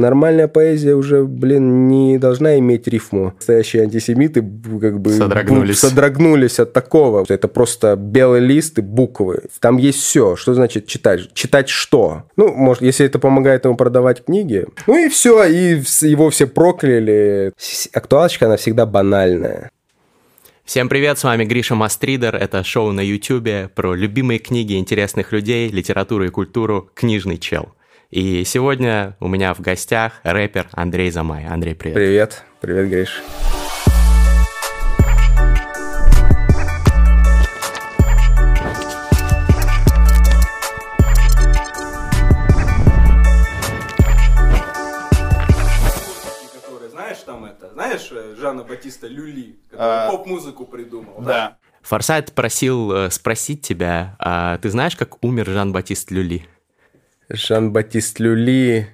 Нормальная поэзия уже, блин, не должна иметь рифму. Настоящие антисемиты как бы содрогнулись. содрогнулись от такого. Это просто белый лист и буквы. Там есть все. Что значит читать? Читать что? Ну, может, если это помогает ему продавать книги. Ну и все, и его все прокляли. Актуалочка, она всегда банальная. Всем привет, с вами Гриша Мастридер. Это шоу на Ютубе про любимые книги интересных людей, литературу и культуру «Книжный чел». И сегодня у меня в гостях рэпер Андрей Замай. Андрей, привет. Привет. Привет, Гриш. Знаешь, там это, знаешь Жана Батиста Люли, который а, поп-музыку придумал? Да. да? Форсайт просил э, спросить тебя, а ты знаешь, как умер Жан-Батист Люли? Жан-Батист Люли.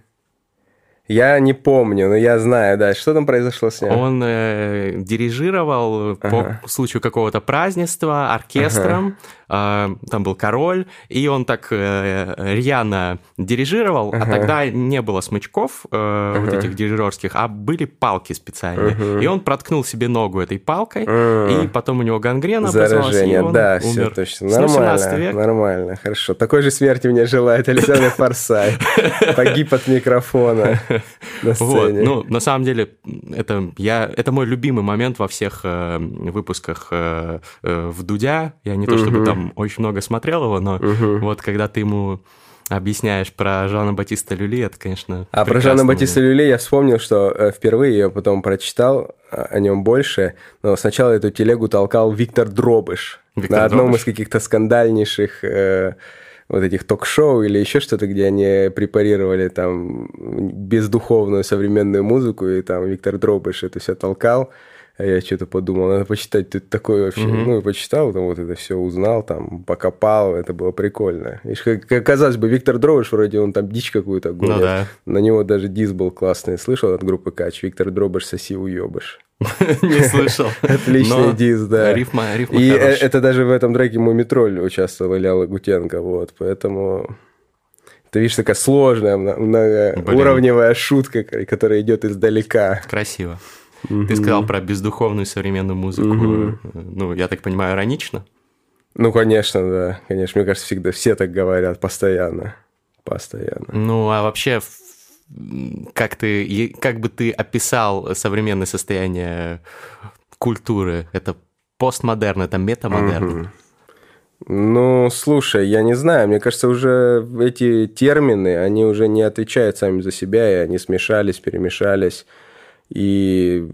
Я не помню, но я знаю, да. Что там произошло с ним? Он э, дирижировал ага. по случаю какого-то празднества оркестром. Ага. Э, там был король, и он так э, рьяно дирижировал, а ага. а тогда не было смычков э, ага. вот этих дирижерских, а были палки специальные. Ага. И он проткнул себе ногу этой палкой, ага. и потом у него гангрена Заражение, и он да, умер. все точно. Нормально, век. нормально, хорошо. Такой же смерти мне желает Александр Форсай. Погиб от микрофона. на Вот, ну, на самом деле, это, я, это мой любимый момент во всех э, выпусках в Дудя. Я не то чтобы там очень много смотрел его, но вот когда ты ему объясняешь про Жана Батиста Люли, это, конечно, А про Жана Батиста Люли я вспомнил, что э, впервые я потом прочитал о нем больше, но сначала эту телегу толкал Виктор Дробыш Виктор на одном Дробыш. из каких-то скандальнейших э, вот этих ток-шоу или еще что-то, где они препарировали там бездуховную современную музыку, и там Виктор Дробыш это все толкал. А я что-то подумал, надо почитать тут такое вообще. Mm-hmm. Ну, и почитал, там вот это все узнал, там покопал, это было прикольно. И, как, казалось бы, Виктор Дробыш, вроде он там дичь какую-то гонит. Ну, да. На него даже дис был классный. Слышал от группы Кач? Виктор Дробыш, соси уебыш. Не слышал. Отличный дис, да. Рифма, рифма И э, это даже в этом треке Мумитроль участвовал Илья Лагутенко, вот, поэтому... Ты видишь, такая сложная, многоуровневая шутка, которая идет издалека. Красиво. Угу. Ты сказал про бездуховную современную музыку. Угу. Ну, я так понимаю, иронично? Ну, конечно, да. Конечно, мне кажется, всегда все так говорят постоянно. Постоянно. Ну, а вообще, как ты, как бы ты описал современное состояние культуры? Это постмодерн, это метамодерн? Угу. Ну, слушай, я не знаю, мне кажется, уже эти термины, они уже не отвечают сами за себя, и они смешались, перемешались. И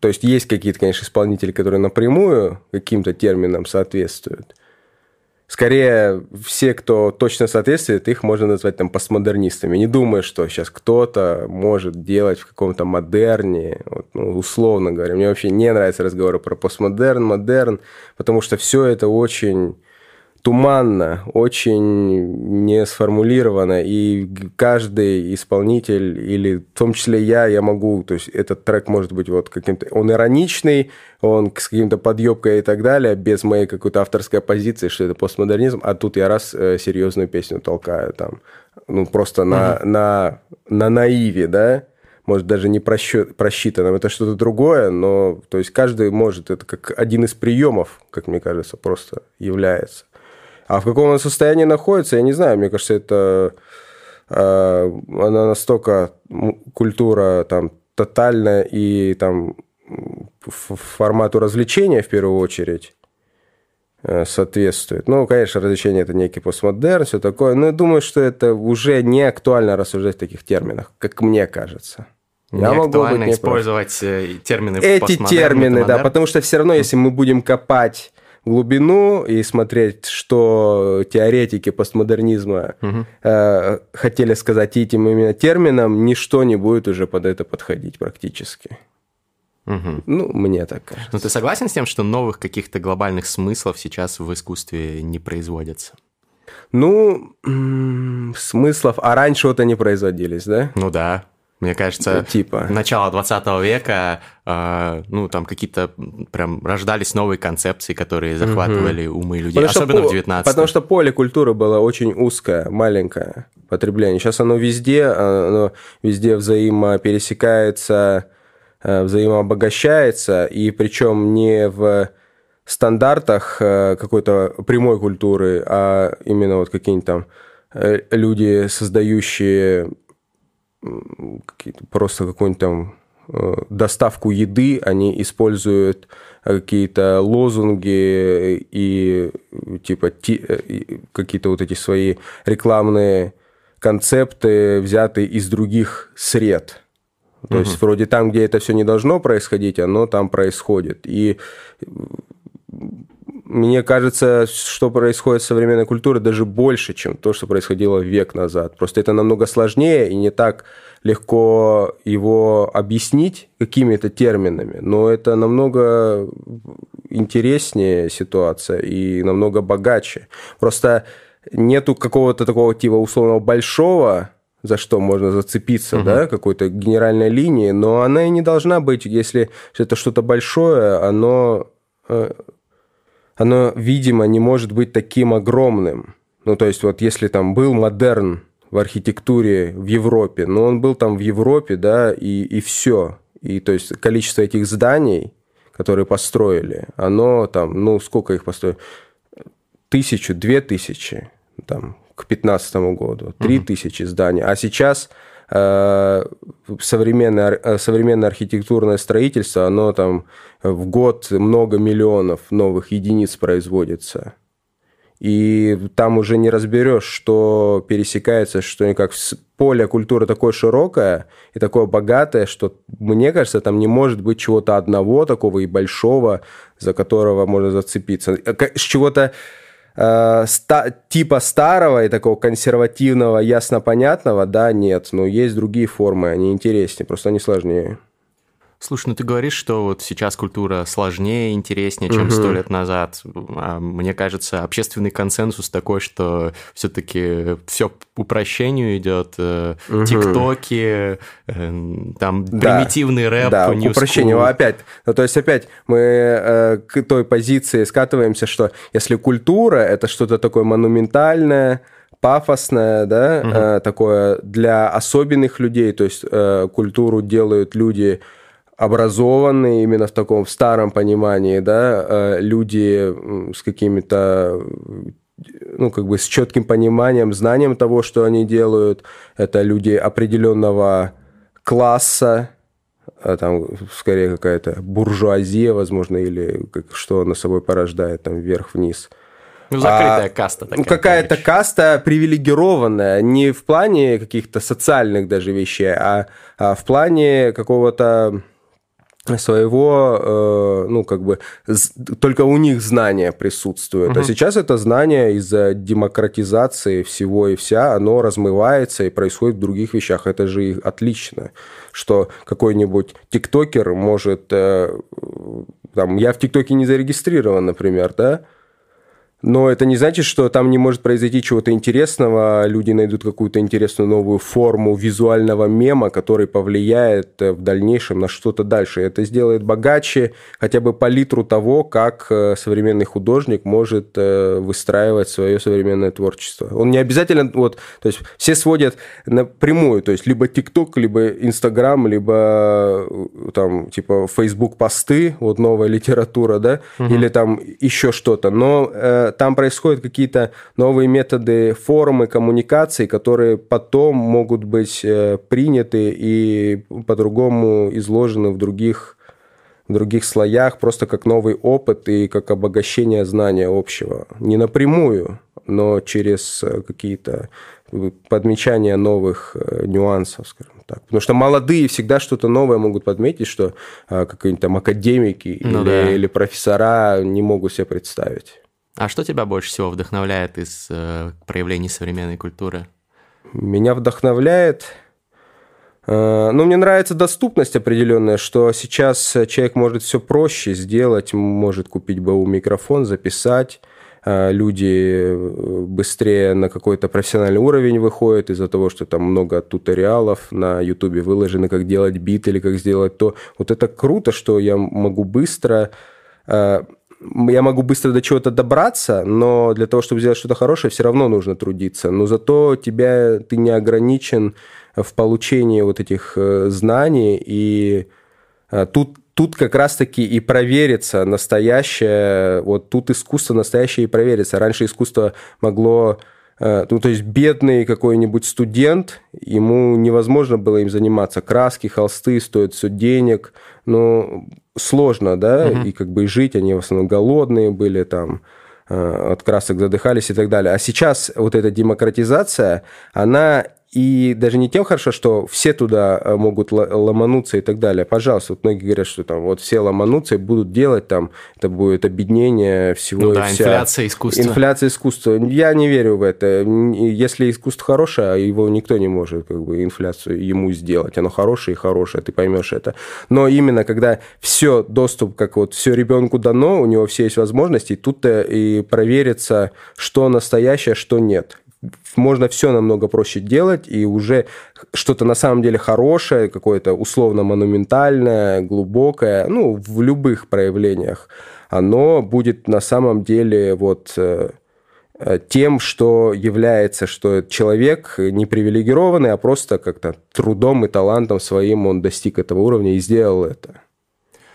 то есть есть какие-то, конечно, исполнители, которые напрямую каким-то терминам соответствуют. Скорее, все, кто точно соответствует, их можно назвать там постмодернистами. Не думаю, что сейчас кто-то может делать в каком-то модерне, вот, ну, условно говоря. Мне вообще не нравятся разговоры про постмодерн, модерн, потому что все это очень туманно, очень не сформулировано, и каждый исполнитель, или в том числе я, я могу, то есть этот трек может быть вот каким-то, он ироничный, он с каким-то подъебкой и так далее, без моей какой-то авторской позиции, что это постмодернизм, а тут я раз э, серьезную песню толкаю там, ну просто на, на, на наиве, да, может, даже не просчет, просчитанном, это что-то другое, но, то есть, каждый может, это как один из приемов, как мне кажется, просто является. А в каком он состоянии находится, я не знаю. Мне кажется, это э, она настолько культура там тотальная и там формату развлечения в первую очередь э, соответствует. Ну, конечно, развлечение это некий постмодерн, все такое, но я думаю, что это уже не актуально рассуждать в таких терминах, как мне кажется. Не я могу быть не использовать э, термины Эти термины, да, потому что все равно, если мы будем копать глубину и смотреть, что теоретики постмодернизма угу. э, хотели сказать этим именно термином, ничто не будет уже под это подходить практически. Угу. Ну, мне так кажется. Но ты согласен с тем, что новых каких-то глобальных смыслов сейчас в искусстве не производится? Ну, смыслов, а раньше вот они производились, да? Ну да. Мне кажется, типа. начало 20 века, э, ну, там какие-то прям рождались новые концепции, которые захватывали угу. умы людей, потому особенно по, в 19 Потому что поле культуры было очень узкое, маленькое потребление. Сейчас оно везде, оно везде взаимопересекается, э, взаимообогащается, и причем не в стандартах э, какой-то прямой культуры, а именно вот какие-нибудь там э, люди, создающие просто какую-нибудь там э, доставку еды, они используют какие-то лозунги и типа какие-то вот эти свои рекламные концепты, взятые из других сред. То угу. есть вроде там, где это все не должно происходить, оно там происходит. И мне кажется, что происходит в современной культуре, даже больше, чем то, что происходило век назад. Просто это намного сложнее и не так легко его объяснить какими-то терминами, но это намного интереснее ситуация и намного богаче. Просто нету какого-то такого типа условного большого за что можно зацепиться, угу. да, какой-то генеральной линии, но она и не должна быть, если это что-то большое, оно э, оно, видимо, не может быть таким огромным. Ну, то есть, вот если там был модерн в архитектуре в Европе, но он был там в Европе, да, и, и все. И то есть количество этих зданий, которые построили, оно там, ну, сколько их построили? Тысячу, две тысячи, там, к 2015 году, три угу. тысячи зданий. А сейчас современное, э, современное архитектурное строительство, оно там в год много миллионов новых единиц производится. И там уже не разберешь, что пересекается, что никак. Поле культуры такое широкое и такое богатое, что, мне кажется, там не может быть чего-то одного такого и большого, за которого можно зацепиться. Э, с чего-то э, ста, типа старого и такого консервативного, ясно понятного, да, нет. Но есть другие формы, они интереснее, просто они сложнее. Слушай, ну ты говоришь, что вот сейчас культура сложнее, интереснее, чем сто угу. лет назад. А мне кажется, общественный консенсус такой, что все-таки все упрощению идет. Угу. Тиктоки, э, там да, примитивный рэп, да, к упрощению. Опять, ну, то есть опять мы э, к той позиции скатываемся, что если культура это что-то такое монументальное, пафосное, да, угу. э, такое для особенных людей, то есть э, культуру делают люди образованные именно в таком в старом понимании, да, э, люди с какими-то ну, как бы с четким пониманием, знанием того, что они делают. Это люди определенного класса, а там скорее какая-то буржуазия, возможно, или как, что она собой порождает, там, вверх-вниз. Ну, закрытая а, каста такая. Какая-то каста привилегированная, не в плане каких-то социальных даже вещей, а, а в плане какого-то своего, э, ну, как бы, только у них знания присутствуют. Угу. А сейчас это знание из-за демократизации всего и вся, оно размывается и происходит в других вещах. Это же отлично, что какой-нибудь тиктокер может... Э, там, я в ТикТоке не зарегистрирован, например, да, но это не значит, что там не может произойти чего-то интересного, люди найдут какую-то интересную новую форму визуального мема, который повлияет э, в дальнейшем на что-то дальше. Это сделает богаче хотя бы палитру того, как э, современный художник может э, выстраивать свое современное творчество. Он не обязательно, вот, то есть все сводят напрямую, то есть либо ТикТок, либо Инстаграм, либо там типа Facebook посты, вот новая литература, да, угу. или там еще что-то. Но там происходят какие-то новые методы, формы коммуникации, которые потом могут быть э, приняты и по-другому изложены в других, в других слоях, просто как новый опыт и как обогащение знания общего. Не напрямую, но через э, какие-то подмечания новых э, нюансов, скажем так. Потому что молодые всегда что-то новое могут подметить, что какие-нибудь там академики ну, или, да. или профессора не могут себе представить. А что тебя больше всего вдохновляет из э, проявлений современной культуры? Меня вдохновляет... Э, ну, мне нравится доступность определенная, что сейчас человек может все проще сделать, может купить БУ микрофон, записать, э, люди быстрее на какой-то профессиональный уровень выходят из-за того, что там много туториалов на Ютубе выложены, как делать бит или как сделать то. Вот это круто, что я могу быстро я могу быстро до чего-то добраться, но для того, чтобы сделать что-то хорошее, все равно нужно трудиться. Но зато тебя, ты не ограничен в получении вот этих знаний, и тут тут как раз-таки и проверится настоящее, вот тут искусство настоящее и проверится. Раньше искусство могло э, ну, то есть бедный какой-нибудь студент, ему невозможно было им заниматься. Краски, холсты стоят все денег, ну, сложно, да, угу. и как бы жить, они в основном голодные были там, э, от красок задыхались и так далее. А сейчас вот эта демократизация, она и даже не тем хорошо, что все туда э, могут ломануться и так далее. Пожалуйста, вот многие говорят, что там вот все ломанутся и будут делать там, это будет объединение всего ну, и да, вся... инфляция искусства. Инфляция искусства. Я не верю в это. Если искусство хорошее, а его никто не может как бы инфляцию ему сделать. Оно хорошее и хорошее, ты поймешь это. Но именно когда все доступ, как вот все ребенку дано, у него все есть возможности, тут-то и проверится, что настоящее, что нет можно все намного проще делать, и уже что-то на самом деле хорошее, какое-то условно монументальное, глубокое, ну, в любых проявлениях, оно будет на самом деле вот э, э, тем, что является, что человек не привилегированный, а просто как-то трудом и талантом своим он достиг этого уровня и сделал это.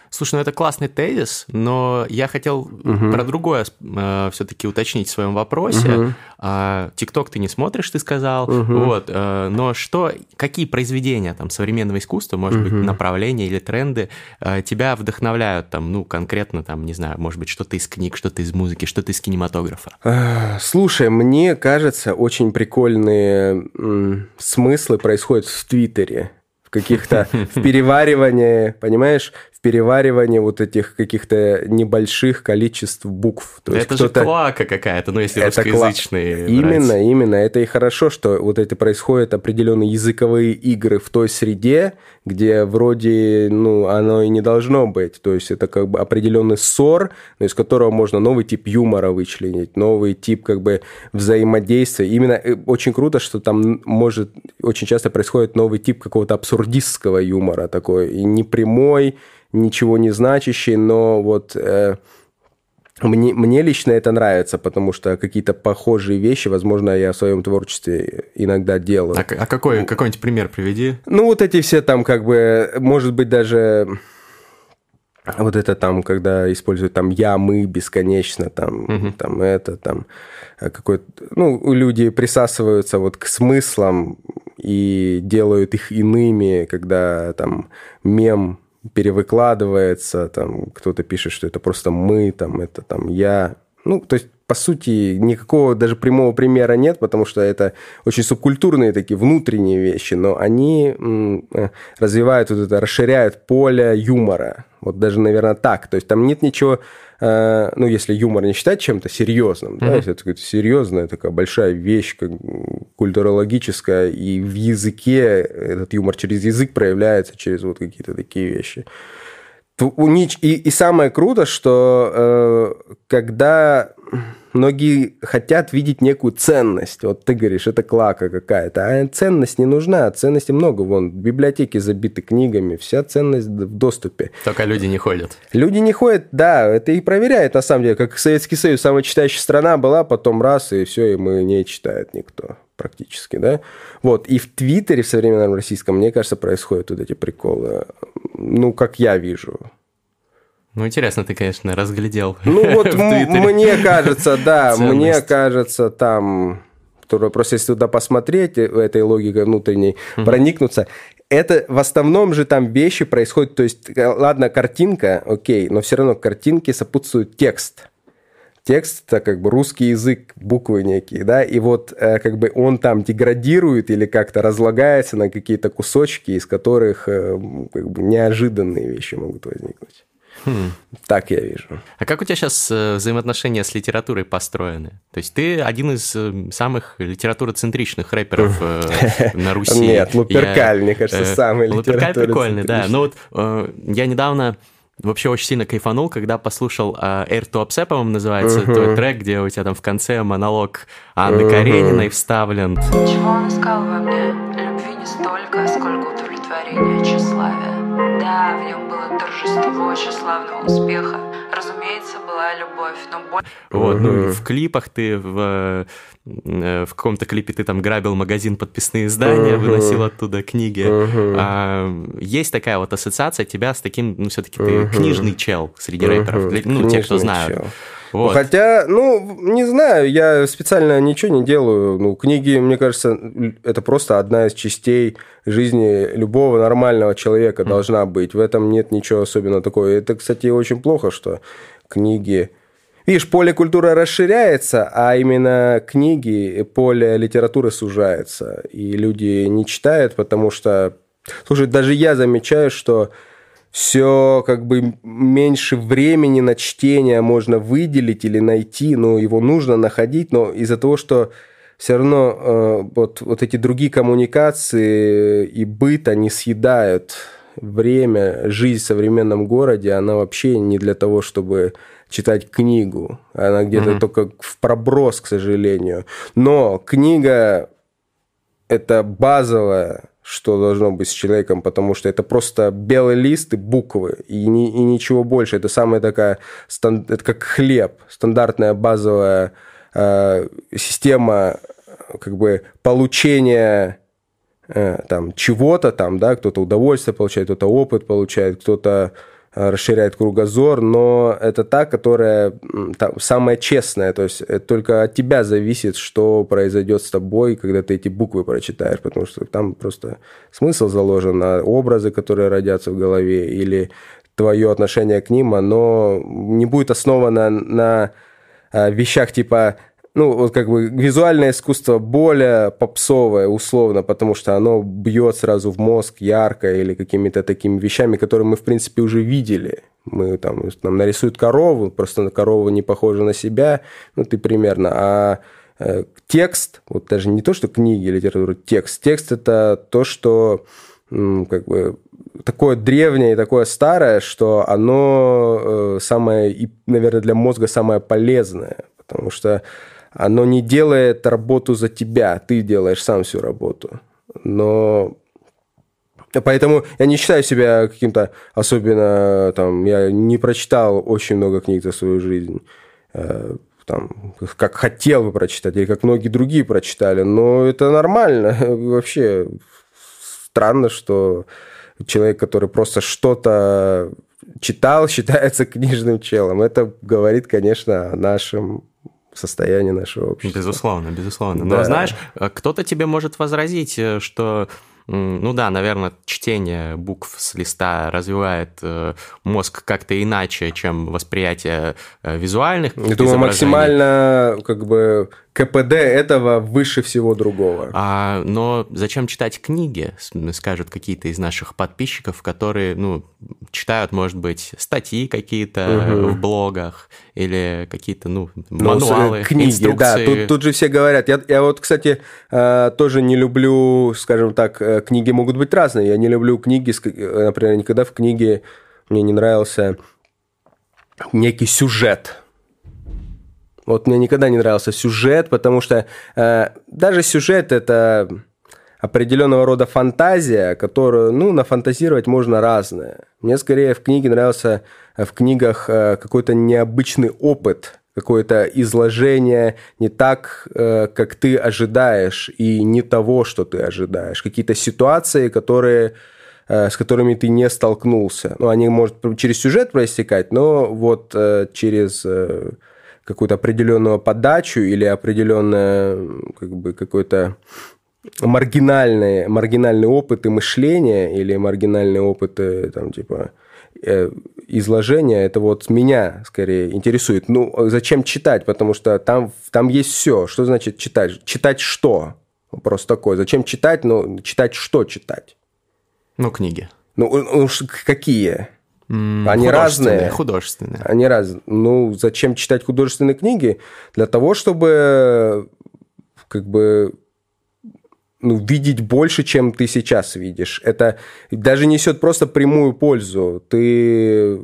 Слушай, ну это классный тезис, но я хотел угу. про другое э, все-таки уточнить в своем вопросе. Угу. Э, TikTok ты не смотришь, ты сказал. Угу. Вот, э, но что, какие произведения там современного искусства, может угу. быть, направления или тренды э, тебя вдохновляют там, ну конкретно там, не знаю, может быть, что-то из книг, что-то из музыки, что-то из кинематографа? Слушай, мне кажется, очень прикольные смыслы происходят в Твиттере в каких-то в переваривании, понимаешь, в переваривании вот этих каких-то небольших количеств букв. То это же клака какая-то, ну если это русскоязычные. Кла... Именно, именно. Это и хорошо, что вот это происходят определенные языковые игры в той среде, где вроде, ну, оно и не должно быть. То есть это как бы определенный ссор, но из которого можно новый тип юмора вычленить, новый тип как бы взаимодействия. Именно э, очень круто, что там может очень часто происходит новый тип какого-то абсурдистского юмора такой, и непрямой, ничего не значащий, но вот э, мне, мне лично это нравится, потому что какие-то похожие вещи, возможно, я в своем творчестве иногда делаю. А, а какой, какой-нибудь пример приведи? Ну, вот эти все там как бы, может быть, даже вот это там, когда используют там я, мы бесконечно, там, угу. там это, там э, какой-то... Ну, люди присасываются вот к смыслам и делают их иными, когда там мем перевыкладывается, там кто-то пишет, что это просто мы, там это там я. Ну, то есть, по сути, никакого даже прямого примера нет, потому что это очень субкультурные такие внутренние вещи, но они э, развивают вот это, расширяют поле юмора. Вот даже, наверное, так. То есть там нет ничего Э, ну, если юмор не считать чем-то серьезным, mm-hmm. да, если это серьезная такая большая вещь, как культурологическая, и в языке этот юмор через язык проявляется, через вот какие-то такие вещи. И, и самое круто, что э, когда многие хотят видеть некую ценность. Вот ты говоришь, это клака какая-то. А ценность не нужна. Ценности много. Вон, библиотеки забиты книгами. Вся ценность в доступе. Только люди не ходят. Люди не ходят, да. Это и проверяет, на самом деле. Как Советский Союз, самая читающая страна была, потом раз, и все, и мы не читает никто практически, да. Вот, и в Твиттере в современном российском, мне кажется, происходят вот эти приколы. Ну, как я вижу. Ну, интересно, ты, конечно, разглядел. Ну, вот мне кажется, да, мне кажется, там просто если туда посмотреть, э, этой логикой внутренней, проникнуться, это в основном же там вещи происходят, то есть, э, ладно, картинка, окей, но все равно картинке сопутствует текст. Текст это как бы русский язык, буквы некие, да, и вот э, как бы он там деградирует или как-то разлагается на какие-то кусочки, из которых как бы неожиданные вещи могут возникнуть. Хм. Так я вижу. А как у тебя сейчас э, взаимоотношения с литературой построены? То есть ты один из э, самых литературоцентричных рэперов э, на Руси. Нет, Луперкаль, мне кажется, самый Луперкаль прикольный, да. Но вот я недавно вообще очень сильно кайфанул, когда послушал uh, Air to Upset, по-моему, называется, uh-huh. твой трек, где у тебя там в конце монолог Анны uh-huh. Карениной вставлен. Чего он искал во мне? Любви не столько, сколько удовлетворения тщеславия. Да, в нем было торжество тщеславного успеха. Разумеется, была любовь, но боль... Вот, ну, в клипах ты в Э, в каком-то клипе ты там грабил магазин подписные издания, выносил оттуда книги. А, есть такая вот ассоциация тебя с таким, ну, все-таки ты книжный чел среди рэперов. Ну, те, кто знают. Чел. Вот. Хотя, ну, не знаю, я специально ничего не делаю. Ну, книги, мне кажется, это просто одна из частей жизни любого нормального человека mm. должна быть. В этом нет ничего особенного такого. Это, кстати, очень плохо, что книги Видишь, поле культуры расширяется, а именно книги, поле литературы сужается. И люди не читают, потому что... Слушай, даже я замечаю, что все как бы меньше времени на чтение можно выделить или найти, но его нужно находить, но из-за того, что все равно э, вот, вот эти другие коммуникации и быт, они съедают время, жизнь в современном городе, она вообще не для того, чтобы читать книгу. Она где-то mm-hmm. только в проброс, к сожалению. Но книга это базовое, что должно быть с человеком, потому что это просто белый лист и буквы, и, ни, и ничего больше. Это самая такая, это как хлеб, стандартная базовая э, система как бы получения э, там чего-то там, да, кто-то удовольствие получает, кто-то опыт получает, кто-то расширяет кругозор, но это та, которая там, самая честная, то есть это только от тебя зависит, что произойдет с тобой, когда ты эти буквы прочитаешь, потому что там просто смысл заложен, а образы, которые родятся в голове, или твое отношение к ним, оно не будет основано на э, вещах типа ну, вот как бы визуальное искусство более попсовое, условно, потому что оно бьет сразу в мозг ярко или какими-то такими вещами, которые мы, в принципе, уже видели. Мы там, нам нарисуют корову, просто корова не похожа на себя, ну, ты примерно, а э, текст, вот даже не то, что книги, литература, текст. Текст – это то, что как бы такое древнее и такое старое, что оно э, самое, наверное, для мозга самое полезное, потому что оно не делает работу за тебя, ты делаешь сам всю работу. Но Поэтому я не считаю себя каким-то особенно там. Я не прочитал очень много книг за свою жизнь. Э, там, как хотел бы прочитать, или как многие другие прочитали. Но это нормально. Вообще странно, что человек, который просто что-то читал, считается книжным челом. Это говорит, конечно, о нашем состояние нашего общества. Безусловно, безусловно. Но да. знаешь, кто-то тебе может возразить, э, что ну да, наверное, чтение букв с листа развивает э, мозг как-то иначе, чем восприятие э, визуальных. Я думаю, максимально как бы КПД этого выше всего другого. А, но зачем читать книги, скажут какие-то из наших подписчиков, которые, ну, читают, может быть, статьи какие-то угу. в блогах или какие-то, ну, ну мануалы, книги, инструкции. да. Тут, тут же все говорят. Я, я вот, кстати, э, тоже не люблю, скажем так, э, книги могут быть разные. Я не люблю книги, э, например, никогда в книге мне не нравился некий сюжет вот мне никогда не нравился сюжет, потому что э, даже сюжет это определенного рода фантазия, которую, ну, нафантазировать можно разное. Мне скорее в книге нравился э, в книгах э, какой-то необычный опыт, какое-то изложение не так, э, как ты ожидаешь, и не того, что ты ожидаешь. Какие-то ситуации, которые с которыми ты не столкнулся. Ну, они, может, через сюжет проистекать, но вот через какую-то определенную подачу или определенное как бы какой-то маргинальные, маргинальные опыты мышления или маргинальные опыты там типа э, изложения, это вот меня скорее интересует. Ну, зачем читать? Потому что там, там есть все. Что значит читать? Читать что? Вопрос такой. Зачем читать? Ну, читать что читать? Ну, книги. Ну, ну какие? Они разные. Художественные. Они разные. Ну, зачем читать художественные книги? Для того, чтобы как бы ну, видеть больше, чем ты сейчас видишь. Это даже несет просто прямую пользу. Ты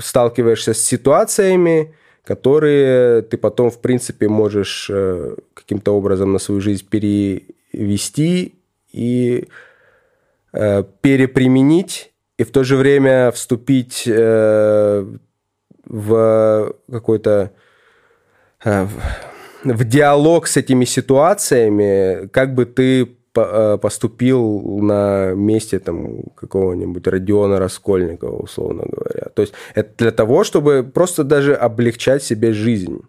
сталкиваешься с ситуациями, которые ты потом, в принципе, можешь э, каким-то образом на свою жизнь перевести и э, переприменить, и в то же время вступить э, в какой-то в диалог с этими ситуациями, как бы ты э, поступил на месте там какого-нибудь Родиона Раскольникова, условно говоря. То есть это для того, чтобы просто даже облегчать себе жизнь.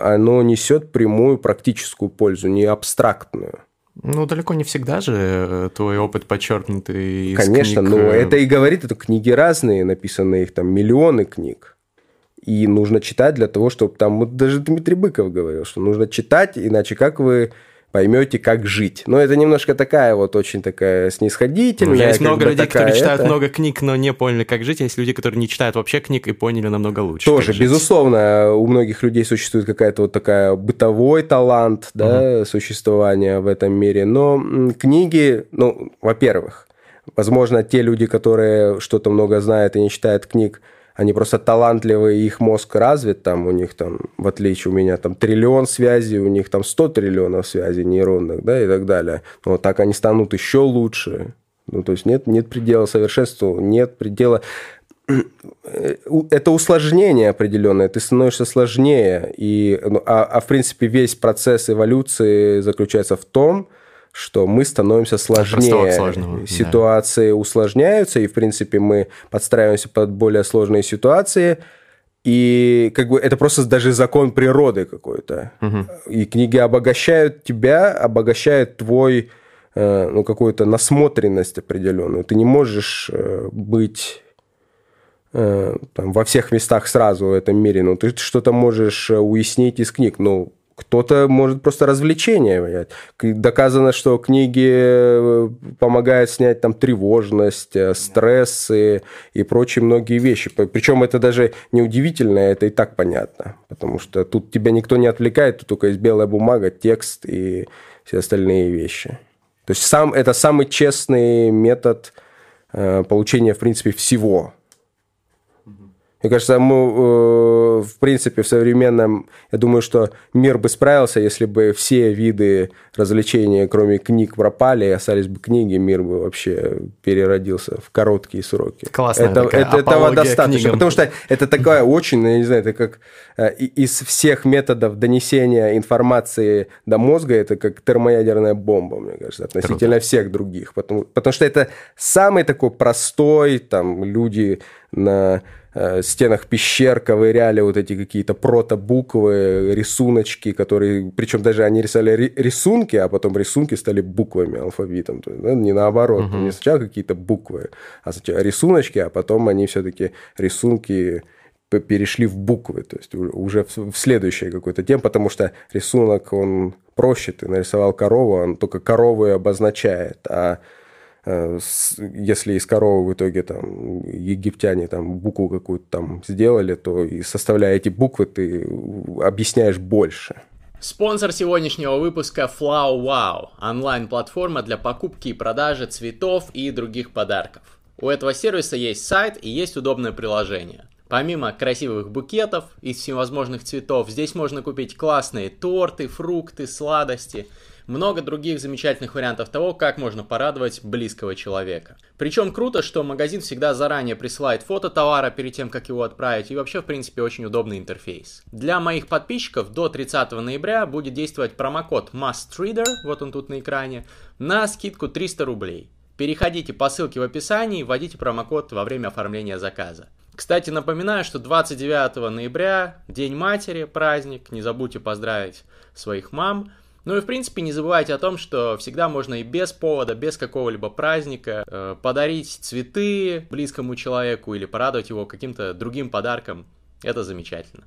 Оно несет прямую практическую пользу, не абстрактную. Ну, далеко не всегда же э, твой опыт подчеркнутый из Конечно, книг... но э, это и говорит, это книги разные, написаны их там миллионы книг. И нужно читать для того, чтобы там... Вот даже Дмитрий Быков говорил, что нужно читать, иначе как вы поймете, как жить. Но это немножко такая вот очень такая снисходительная. Ну, есть много людей, такая, которые читают это... много книг, но не поняли, как жить. А есть люди, которые не читают вообще книг и поняли намного лучше. Тоже, безусловно, у многих людей существует какая-то вот такая бытовой талант, да, угу. существования в этом мире. Но книги, ну, во-первых, возможно, те люди, которые что-то много знают и не читают книг, они просто талантливые, их мозг развит, там у них там, в отличие у меня, там триллион связей, у них там 100 триллионов связей нейронных, да, и так далее. Вот так они станут еще лучше. Ну, то есть нет, нет предела совершенству, нет предела это усложнение определенное, ты становишься сложнее. И, ну, а, а в принципе весь процесс эволюции заключается в том, что мы становимся сложнее. Ситуации да. усложняются, и, в принципе, мы подстраиваемся под более сложные ситуации. И как бы это просто даже закон природы какой-то. Угу. И книги обогащают тебя, обогащают твой э, ну, какую-то насмотренность определенную. Ты не можешь э, быть э, там, во всех местах сразу в этом мире. Ну, ты что-то можешь уяснить из книг. Ну, кто-то может просто развлечение. Доказано, что книги э, помогают снять там тревожность, э, стрессы и прочие многие вещи. Причем это даже не удивительно, это и так понятно. Потому что тут тебя никто не отвлекает, тут только есть белая бумага, текст и все остальные вещи. То есть сам, это самый честный метод э, получения, в принципе, всего мне кажется, мы, э, в принципе, в современном, я думаю, что мир бы справился, если бы все виды развлечений, кроме книг, пропали, и остались бы книги, мир бы вообще переродился в короткие сроки. Классно. Это, это, этого достаточно, книгам. потому что это такая очень, я не знаю, это как э, из всех методов донесения информации до мозга, это как термоядерная бомба, мне кажется, относительно Круто. всех других. Потому, потому что это самый такой простой, там, люди на Э, стенах пещер ковыряли вот эти какие-то протобуквы, рисуночки, которые, причем даже они рисовали рисунки, а потом рисунки стали буквами, алфавитом. То есть, да, не наоборот, угу. не сначала какие-то буквы, а сначала рисуночки, а потом они все-таки рисунки перешли в буквы, то есть уже в следующей какой-то теме, потому что рисунок, он проще, ты нарисовал корову, он только корову обозначает, а если из коровы в итоге там египтяне там букву какую-то там сделали, то и составляя эти буквы, ты объясняешь больше. Спонсор сегодняшнего выпуска Flow Wow – онлайн-платформа для покупки и продажи цветов и других подарков. У этого сервиса есть сайт и есть удобное приложение. Помимо красивых букетов из всевозможных цветов, здесь можно купить классные торты, фрукты, сладости – много других замечательных вариантов того, как можно порадовать близкого человека. Причем круто, что магазин всегда заранее присылает фото товара перед тем, как его отправить, и вообще, в принципе, очень удобный интерфейс. Для моих подписчиков до 30 ноября будет действовать промокод MustReader, вот он тут на экране, на скидку 300 рублей. Переходите по ссылке в описании и вводите промокод во время оформления заказа. Кстати, напоминаю, что 29 ноября, День матери, праздник, не забудьте поздравить своих мам. Ну и в принципе не забывайте о том, что всегда можно и без повода, без какого-либо праздника э, подарить цветы близкому человеку или порадовать его каким-то другим подарком. Это замечательно.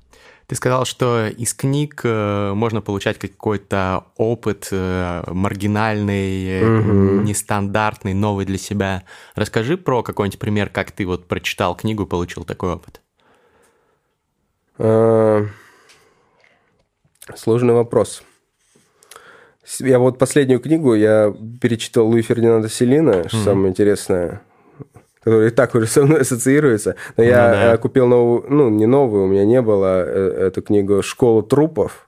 Ты сказал, что из книг э, можно получать какой-то опыт э, маргинальный, угу. нестандартный, новый для себя. Расскажи про какой-нибудь пример, как ты вот прочитал книгу и получил такой опыт. Сложный вопрос. Я вот последнюю книгу я перечитал Луи Фердинанда Селина, что mm-hmm. самое интересное, который и так уже со мной ассоциируется. Но ну, я да. купил новую, ну, не новую, у меня не было, э, эту книгу «Школа трупов».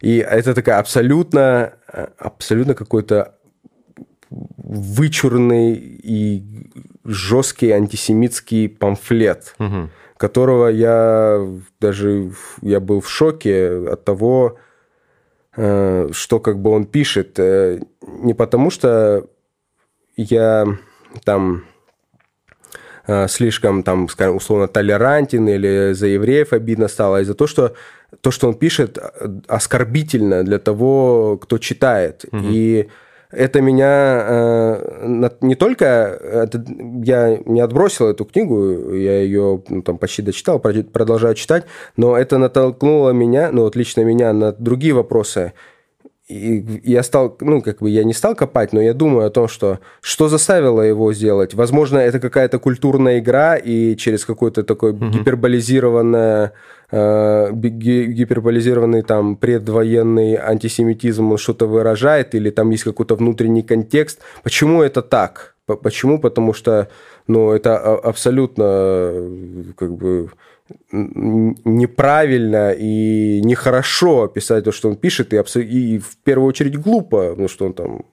И это такая абсолютно, абсолютно какой-то вычурный и жесткий антисемитский памфлет, угу. которого я даже я был в шоке от того, э, что как бы он пишет. Э, не потому что я там э, слишком, там, скажем, условно толерантен или за евреев обидно стало, а из-за того, что то, что он пишет, оскорбительно для того, кто читает. Угу. И это меня э, не только... Это, я не отбросил эту книгу, я ее ну, там почти дочитал, продолжаю читать, но это натолкнуло меня, ну вот лично меня, на другие вопросы. И я стал, ну, как бы я не стал копать, но я думаю о том, что что заставило его сделать. Возможно, это какая-то культурная игра, и через какое-то такое mm-hmm. гиперболизированное Э, гиперболизированный там предвоенный антисемитизм он что-то выражает, или там есть какой-то внутренний контекст. Почему это так? Почему? Потому что ну, это абсолютно как бы неправильно и нехорошо писать то, что он пишет, и, и в первую очередь глупо, ну, что он там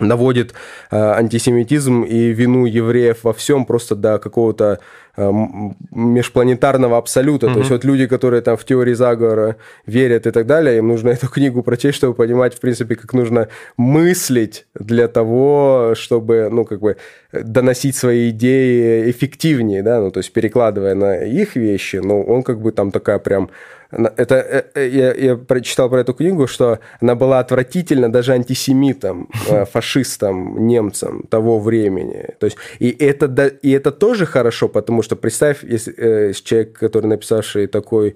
наводит э, антисемитизм и вину евреев во всем просто до какого-то э, межпланетарного абсолюта. Mm-hmm. То есть вот люди, которые там в теории заговора верят и так далее, им нужно эту книгу прочесть, чтобы понимать, в принципе, как нужно мыслить для того, чтобы, ну, как бы доносить свои идеи эффективнее, да, ну, то есть перекладывая на их вещи, но он как бы там такая прям это, э, э, я, я прочитал про эту книгу, что она была отвратительна даже антисемитам, э, фашистам, немцам того времени. То есть, и, это, и это тоже хорошо, потому что представь, если человек, который написавший такой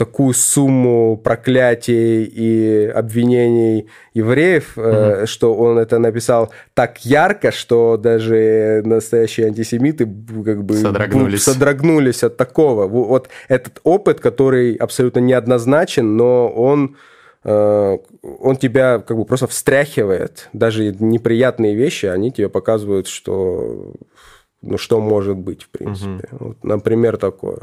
такую сумму проклятий и обвинений евреев, угу. что он это написал так ярко, что даже настоящие антисемиты как бы содрогнулись, содрогнулись от такого. Вот этот опыт, который абсолютно неоднозначен, но он э, он тебя как бы просто встряхивает. Даже неприятные вещи, они тебе показывают, что ну, что может быть, в принципе. Угу. Вот, например, такое.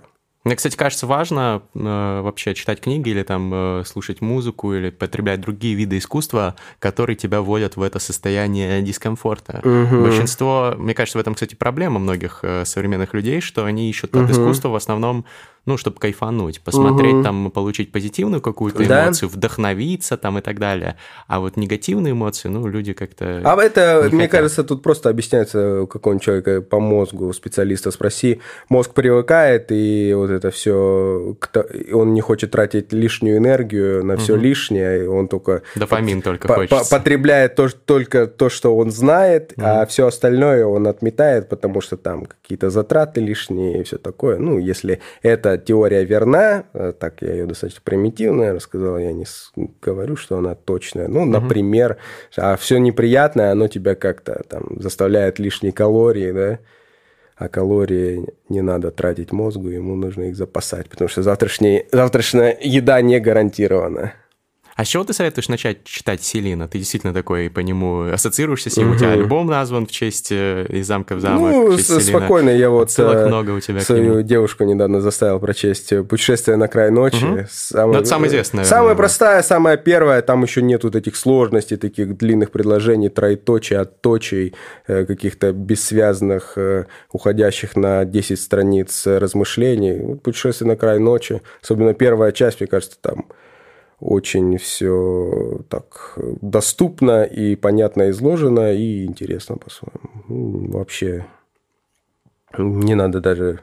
Мне, кстати, кажется важно э, вообще читать книги или там э, слушать музыку или потреблять другие виды искусства, которые тебя вводят в это состояние дискомфорта. Угу. Большинство, мне кажется, в этом, кстати, проблема многих э, современных людей, что они ищут угу. от искусства в основном ну, чтобы кайфануть, посмотреть угу. там, получить позитивную какую-то да? эмоцию, вдохновиться там и так далее. А вот негативные эмоции, ну, люди как-то... А это, мне хотят. кажется, тут просто объясняется какого-нибудь человека по мозгу, специалиста спроси. Мозг привыкает, и вот это все, он не хочет тратить лишнюю энергию на все угу. лишнее, и он только... Дофамин только хочется. Потребляет то, только то, что он знает, угу. а все остальное он отметает, потому что там какие-то затраты лишние и все такое. Ну, если это теория верна, э, так я ее достаточно примитивно рассказал, я не говорю, что она точная. Ну, например, а все неприятное, оно тебя как-то там заставляет лишние калории, да, а калории не надо тратить мозгу, ему нужно их запасать, потому что завтрашняя, завтрашняя еда не гарантирована. А с чего ты советуешь начать читать Селина? Ты действительно такой по нему ассоциируешься с ним? Угу. У тебя альбом назван в честь э, «Из замка в замок». Ну, спокойно. Я вот Ссылок э, много у тебя свою девушку недавно заставил прочесть «Путешествие на край ночи». Угу. Самое, ну, это самое известное. Самая простая, самая первая. Там еще нету таких сложностей, таких длинных предложений, троеточий, отточий, э, каких-то бессвязных, уходящих на 10 страниц размышлений. «Путешествие на край ночи». Особенно первая часть, мне кажется, там очень все так доступно и понятно изложено, и интересно по-своему. Вообще не надо даже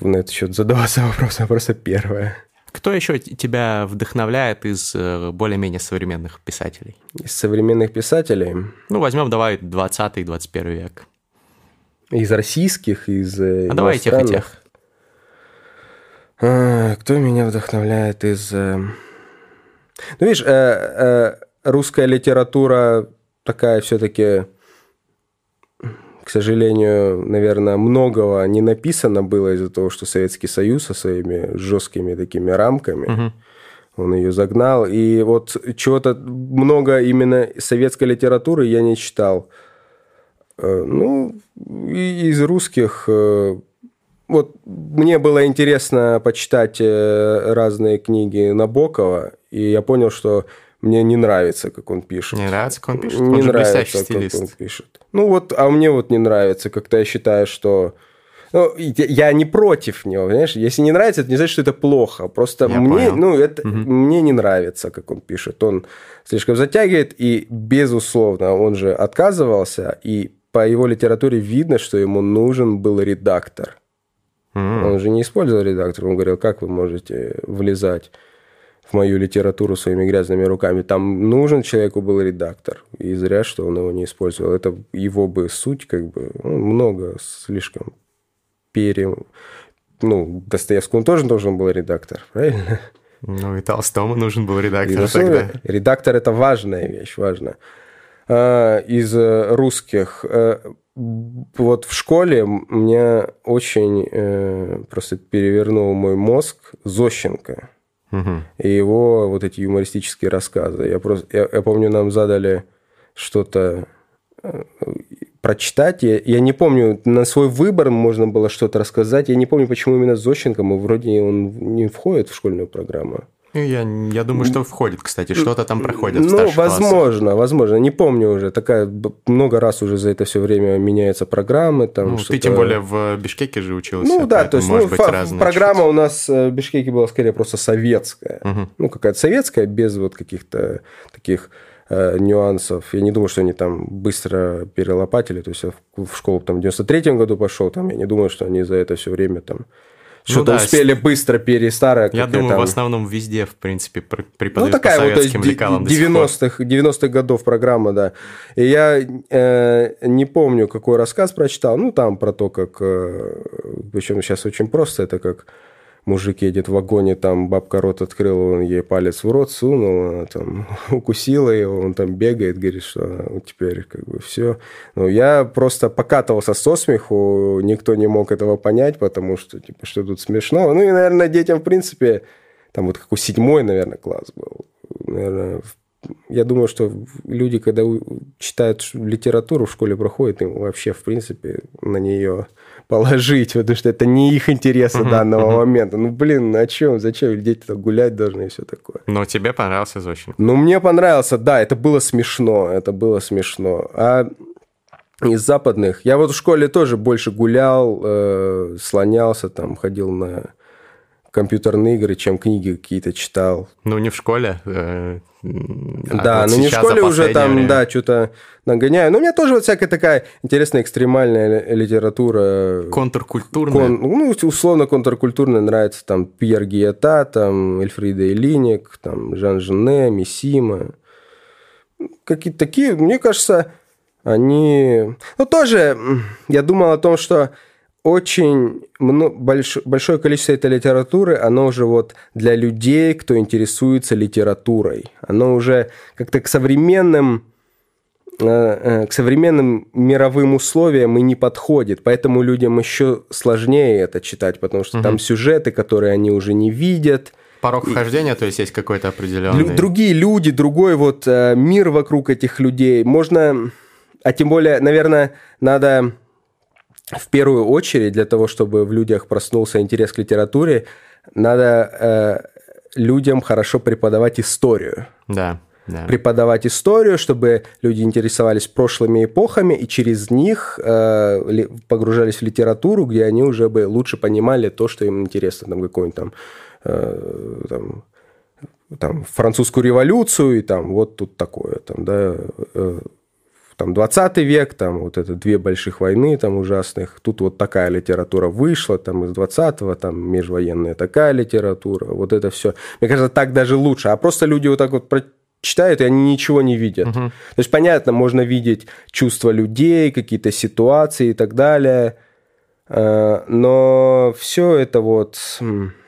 на этот счет задаваться вопросом, просто первое. Кто еще тебя вдохновляет из э, более-менее современных писателей? Из современных писателей? Ну, возьмем, давай, 20-21 век. Из российских, из А давай тех и тех. А, кто меня вдохновляет из... Э, ну, видишь, э, э, русская литература такая все-таки, к сожалению, наверное, многого не написано было из-за того, что Советский Союз со своими жесткими такими рамками, угу. Он ее загнал. И вот чего-то много именно советской литературы я не читал. Э, ну, из русских... Вот мне было интересно почитать э, разные книги Набокова, и я понял, что мне не нравится, как он пишет. Не нравится, как он пишет? Не он же нравится, блестящий как он стилист. пишет. Ну вот, а мне вот не нравится. Как-то я считаю, что... Ну, я не против него, понимаешь? Если не нравится, это не значит, что это плохо. Просто Я мне, понял. ну, это мне не нравится, как он пишет. Он слишком затягивает, и, безусловно, он же отказывался, и по его литературе видно, что ему нужен был редактор. М. Он же не использовал редактор. Он говорил, как вы можете влезать в мою литературу своими грязными руками. Там нужен человеку был редактор. И зря, что он его не использовал. Это его бы суть, как бы, ну, много слишком пере... Ну, Достоевскому тоже должен был редактор, правильно? Ну и Толстому нужен был редактор И тогда. Редактор- Редактор – это важная вещь, важно. А, Из э, русских, э, вот в школе меня очень э, просто перевернул мой мозг Зощенко Мгм. и его вот эти юмористические рассказы. Я просто, я, я помню, нам задали что-то э, прочитать. Я, я не помню, на свой выбор можно было что-то рассказать. Я не помню, почему именно Зощенко, мы вроде он не входит в школьную программу. Ну, Я, я думаю, что входит, кстати, что-то там проходит Ну, старших классах. возможно, возможно. Не помню уже. Такая много раз уже за это все время меняются программы. Там, Ну, ты тем более в Бишкеке же учился. Ну да, то есть может ну, быть разные программа у нас э, в Бишкеке была скорее просто советская. Мгм. Ну, какая-то советская, без вот каких-то таких э, нюансов. Я не думаю, что они там быстро перелопатили. То есть я в, в школу там в 93-м году пошел, там я не думаю, что они за это все время там что-то да, успели быстро перестарать. Я думаю, в основном везде, в принципе, пр- Ну, преподают такая по вот, есть, советским лекалам сих пор. 90-х, 90-х годов программа, да. И я э, не помню, какой рассказ прочитал. Ну, там про то, как... э, причем сейчас очень просто. Это как мужик едет в вагоне, там бабка рот открыла, он ей палец в рот сунул, она там укусила его, он там бегает, говорит, что «А, теперь как бы все. Ну, я просто покатывался со смеху, никто не мог этого понять, потому что, типа, что тут смешно. Ну, и, наверное, детям, в принципе, там вот как у седьмой, наверное, класс был. Наверное, я думаю, что люди, когда читают литературу в школе проходят, им вообще, в принципе, на нее положить, потому что это не их интересы данного момента. Ну, блин, ну, о чем? Зачем? Дети-то гулять должны и все такое. Но тебе понравился Зощенко. Ну, мне понравился, да, это было смешно, это было смешно. А из западных, я вот в школе тоже больше гулял, э, слонялся, там, ходил на компьютерные игры, чем книги какие-то читал. Ну, не в школе. э, а да, вот но не в школе уже там, время. да, что-то нагоняю. Но у меня тоже вот всякая такая интересная экстремальная ли- литература. Контркультурная. Кон- ну, условно контркультурная нравится там Пьер Гиета, там Эльфрида Элиник, там Жан Жене, Миссима. Какие-то такие, мне кажется, они... Ну, тоже я думал о том, что очень больш- большое количество этой литературы, оно уже вот для людей, кто интересуется литературой. Оно уже как-то к современным э, э, к современным мировым условиям и не подходит, поэтому людям еще сложнее это читать, потому что там сюжеты, которые они уже не видят, Порог вхождения, то есть есть какой-то определенный... Другие люди, другой вот э, мир вокруг этих людей. Можно, а тем более, наверное, надо в первую очередь для того, чтобы в людях проснулся интерес к литературе, надо э, людям хорошо преподавать историю. Да, да. Преподавать историю, чтобы люди интересовались прошлыми эпохами и через них э, ли- погружались в литературу, где они уже бы лучше понимали то, что им интересно, там какой-нибудь там, э, там там, французскую революцию, и там вот тут такое, там, да, э, там 20 век, там вот это две больших войны там ужасных, тут вот такая литература вышла, там из 20-го, там межвоенная такая литература, вот это все. Мне кажется, так даже лучше. А просто люди вот так вот читают, и они ничего не видят. То есть, понятно, можно видеть чувства людей, какие-то ситуации и так далее, э, но все это вот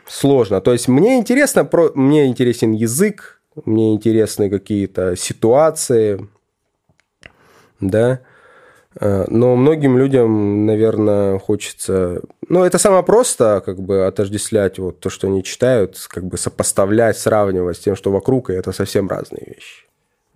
сложно. То есть мне интересно, мне интересен язык, мне интересны какие-то ситуации, да. Э, но многим людям, наверное, хочется... Ну, это самое просто, как бы, отождествлять вот то, что они читают, как бы сопоставлять, сравнивать с тем, что вокруг, и это совсем разные вещи.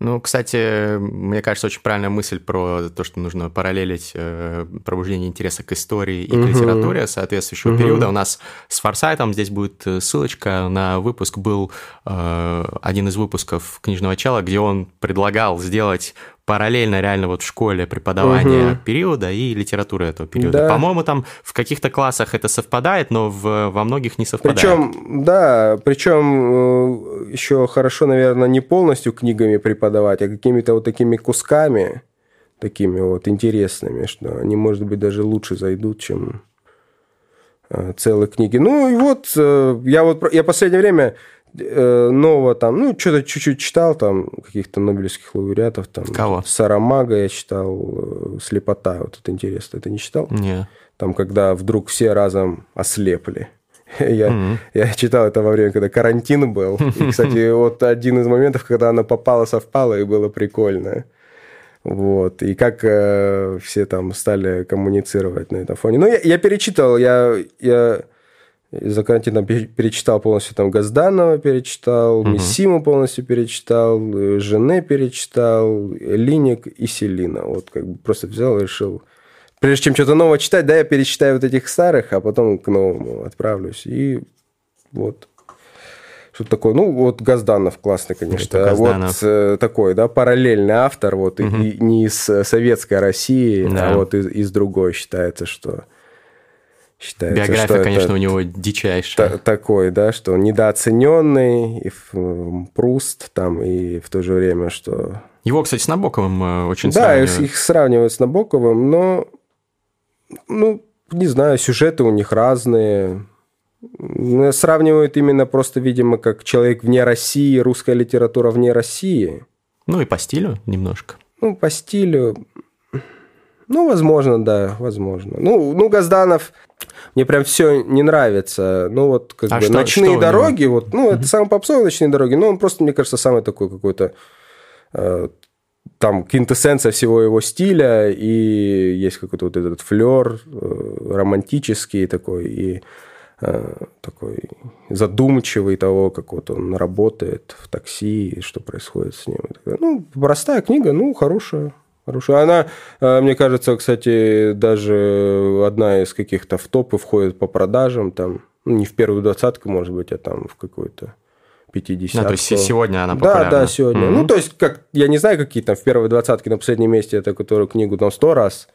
Ну, кстати, мне кажется, очень правильная мысль про то, что нужно параллелить э, пробуждение интереса к истории и к литературе соответствующего периода. У нас с Форсайтом здесь будет э, ссылочка на выпуск. Был э, один из выпусков книжного чела, где он предлагал сделать параллельно реально вот в школе преподавание угу. периода и литературы этого периода. Да. По-моему, там в каких-то классах это совпадает, но в, во многих не совпадает. Причем, да, причем э, еще хорошо, наверное, не полностью книгами преподавать, а какими-то вот такими кусками, такими вот интересными, что они, может быть, даже лучше зайдут, чем э, целые книги. Ну и вот, э, я вот, я последнее время нового там, ну, что-то чуть-чуть читал, там, каких-то нобелевских лауреатов, там. Кого? Сарамага я читал, э, Слепота, вот это интересно, ты не читал? Не. Там, когда вдруг все разом ослепли. Я, mm-hmm. я читал это во время, когда карантин был. И, кстати, вот один из моментов, когда она попала, совпала, и было прикольно. Вот. И как э, все там стали коммуницировать на этом фоне. Ну, я, я перечитал, я, я из-за карантина перечитал полностью там Газданова, перечитал, угу. Миссиму полностью перечитал, э, Жене перечитал, Линик и Селина. Вот как бы просто взял и решил, прежде чем что-то новое читать, да, я перечитаю вот этих старых, а потом к новому отправлюсь. И вот что такое. Ну, вот Газданов классный, конечно. Это вот э, такой, да, параллельный автор, вот угу. и, и не из советской России, а да. а вот из, из другой считается, что считается, Биография, что конечно, это у него дичайшая. Та- такой, да, что он недооцененный, и Пруст там, и в то же время, что... Его, кстати, с Набоковым э, очень да, сравнивают. Да, их сравнивают с Набоковым, но, ну, не знаю, сюжеты у них разные. Сравнивают именно просто, видимо, как человек вне России, русская литература вне России. Ну и по стилю немножко. Ну, по стилю... Ну, возможно, да, возможно. Ну, ну Газданов мне прям все не нравится. Ну, вот как а бы что, ночные что дороги, вот, ну, это самые попсовые ночные дороги, но он просто, мне кажется, самый такой какой-то э, там квинтэссенция всего его стиля, и есть какой-то вот этот флер э, романтический такой, и э, такой задумчивый того, как вот он работает в такси, и что происходит с ним. Ну, простая книга, ну, хорошая. Хорошая. Она, э, мне кажется, кстати, даже одна из каких-то в топы входит по продажам, там, ну, не в первую двадцатку, может быть, а там в какую-то 50 Ну, то есть сегодня она популярна? Да, да, сегодня. Mm-hmm. Ну, то есть, как, я не знаю, какие там в первой двадцатке на последнем месте, это которую книгу там сто раз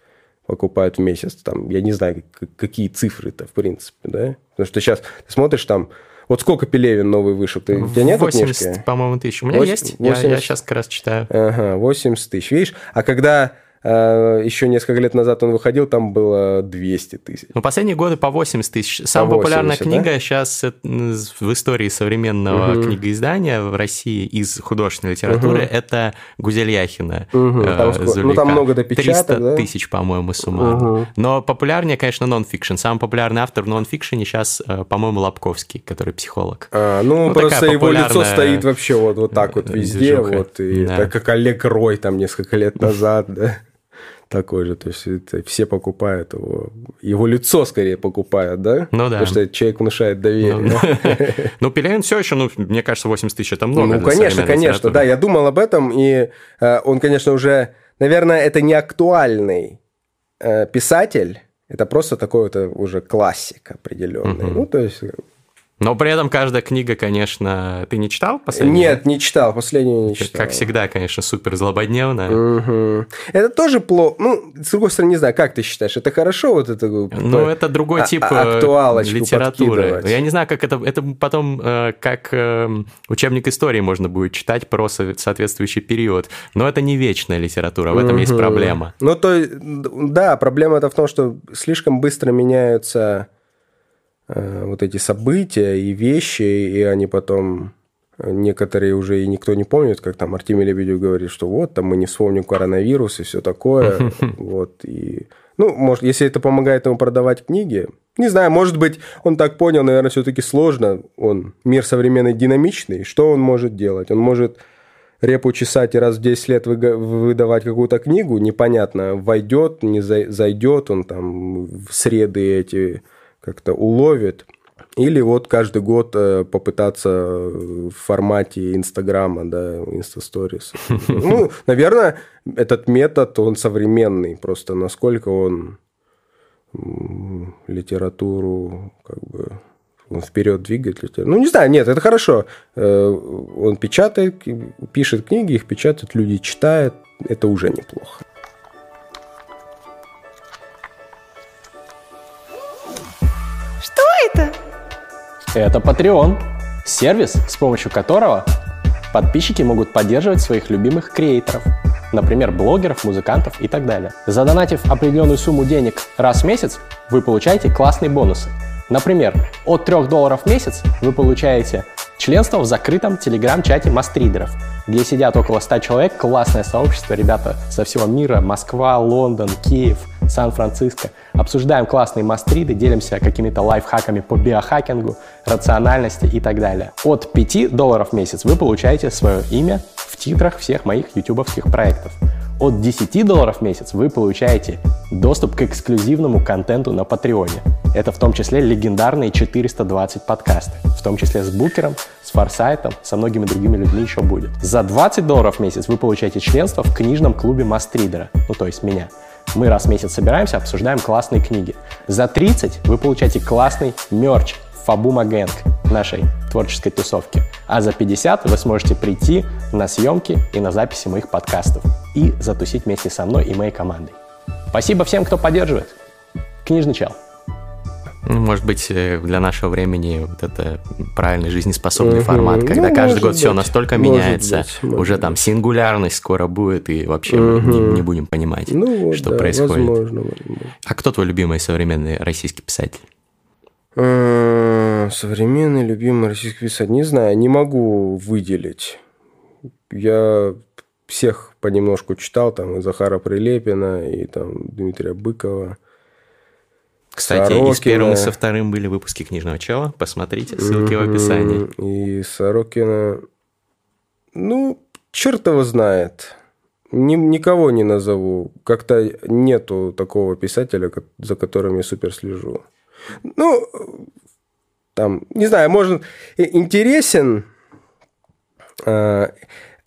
покупают в месяц, там, я не знаю, какие цифры-то, в принципе, да? Потому что сейчас ты смотришь там вот сколько Пелевин новый вышел? Ты, у тебя нет 80, книжки? по-моему, тысяч. У меня 8, есть, 80... я, я сейчас как раз читаю. Ага, 80 тысяч. Видишь, а когда еще несколько лет назад он выходил, там было 200 тысяч. Ну, последние годы по 80 тысяч. Самая по 80, популярная книга да? сейчас в истории современного угу. книгоиздания в России из художественной литературы угу. это Гузель Яхина. Угу. Там, ну, там много допечаток, 300 да? тысяч, по-моему, суммарно. Угу. Но популярнее, конечно, нон-фикшн. Самый популярный автор в нон-фикшене сейчас, э, по-моему, Лобковский, который психолог. А, ну, ну просто его лицо стоит вообще вот, вот так вот везде. Движуха. Вот, и да. так как Олег Рой там несколько лет назад, да такой же. То есть это все покупают его. Его лицо скорее покупают, да? Ну да. Потому что человек внушает доверие. Ну, ну Пелевин все еще, ну, мне кажется, 80 тысяч это много. Ну, конечно, конечно. Да, я думал об этом, и э, он, конечно, уже, наверное, это не актуальный э, писатель, это просто такой вот уже классик определенный. Ну, то есть но при этом каждая книга, конечно, ты не читал последнюю? Нет, не читал, последнюю не читал. Как всегда, конечно, супер злободневная. Угу. Это тоже плохо. Ну, с другой стороны, не знаю, как ты считаешь, это хорошо вот это? Ну, это другой а, тип а, литературы. Я не знаю, как это, это потом э, как э, учебник истории можно будет читать про соответствующий период. Но это не вечная литература, в этом угу. есть проблема. Ну, то да, проблема это в том, что слишком быстро меняются Э, вот эти события и вещи, и они потом э, некоторые уже и никто не помнит, как там Артемий Лебедев говорит, что вот, там мы не вспомним коронавирус и все такое. Вот, и... Ну, может, если это помогает ему продавать книги, не знаю, может быть, он так понял, наверное, все-таки сложно. Он мир современный динамичный. Что он может делать? Он может репу чесать и раз в 10 лет выдавать какую-то книгу, непонятно, войдет, не зайдет, он там в среды эти как-то уловит. Или вот каждый год э, попытаться в формате Инстаграма, да, Инстасторис. Ну, наверное, этот метод, он современный, просто насколько он литературу как бы он вперед двигает литературу. Ну, не знаю, нет, это хорошо. Э, он печатает, пишет книги, их печатают, люди читают. Это уже неплохо. Что это? Это Patreon. Сервис, с помощью которого подписчики могут поддерживать своих любимых креаторов. Например, блогеров, музыкантов и так далее. Задонатив определенную сумму денег раз в месяц, вы получаете классные бонусы – Например, от 3 долларов в месяц вы получаете членство в закрытом телеграм-чате мастридеров, где сидят около 100 человек, классное сообщество, ребята со всего мира, Москва, Лондон, Киев, Сан-Франциско. Обсуждаем классные мастриды, делимся какими-то лайфхаками по биохакингу, рациональности и так далее. От 5 долларов в месяц вы получаете свое имя в титрах всех моих ютубовских проектов. От 10 долларов в месяц вы получаете доступ к эксклюзивному контенту на Патреоне. Это в том числе легендарные 420 подкасты, в том числе с Букером, с Форсайтом, со многими другими людьми еще будет. За 20 долларов в месяц вы получаете членство в книжном клубе Мастридера, ну то есть меня. Мы раз в месяц собираемся, обсуждаем классные книги. За 30 вы получаете классный мерч Фабума Гэнг нашей творческой тусовки. А за 50 вы сможете прийти на съемки и на записи моих подкастов и затусить вместе со мной и моей командой. Спасибо всем, кто поддерживает. Книжный чел. Ну, может быть, э, для нашего времени вот это правильный жизнеспособный угу. формат, когда ну, каждый год быть. все настолько может меняется, быть, уже быть. там сингулярность скоро будет, и вообще угу. не, не будем понимать, ну, вот, что да, происходит. Возможно, возможно. А кто твой любимый современный российский писатель? Э, современный любимый российский писатель. Не знаю, не могу выделить. Я всех понемножку читал, там и Захара Прилепина, и там Дмитрия Быкова. Кстати, Сорокина. и с первым, и со вторым были выпуски книжного чела. Посмотрите, ссылки в описании. И Сорокина. Ну, черт его знает. Ни, никого не назову. Как-то нету такого писателя, за которым я супер слежу. Ну, там, не знаю, может, интересен э,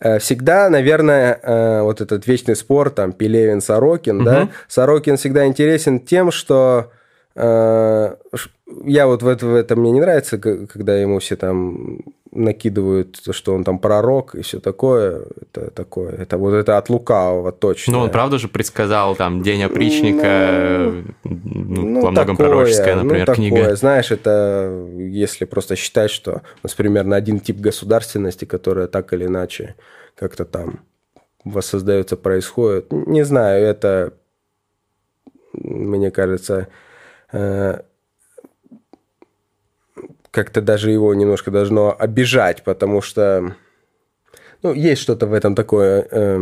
э, всегда, наверное, э, вот этот вечный спор, там, Пелевин, Сорокин, угу. да, Сорокин всегда интересен тем, что я вот в, это, в этом мне не нравится, когда ему все там накидывают, что он там пророк и все такое. Это такое. Это вот это от лукавого точно. Ну, он правда же предсказал там День опричника, ну, ну, ну, во многом такое, пророческая, ну, например, ну, книга. Такое. Знаешь, это если просто считать, что у нас примерно один тип государственности, которая так или иначе как-то там воссоздается, происходит. Не знаю, это, мне кажется, э, как-то даже его немножко должно обижать, потому что ну, есть что-то в этом такое э,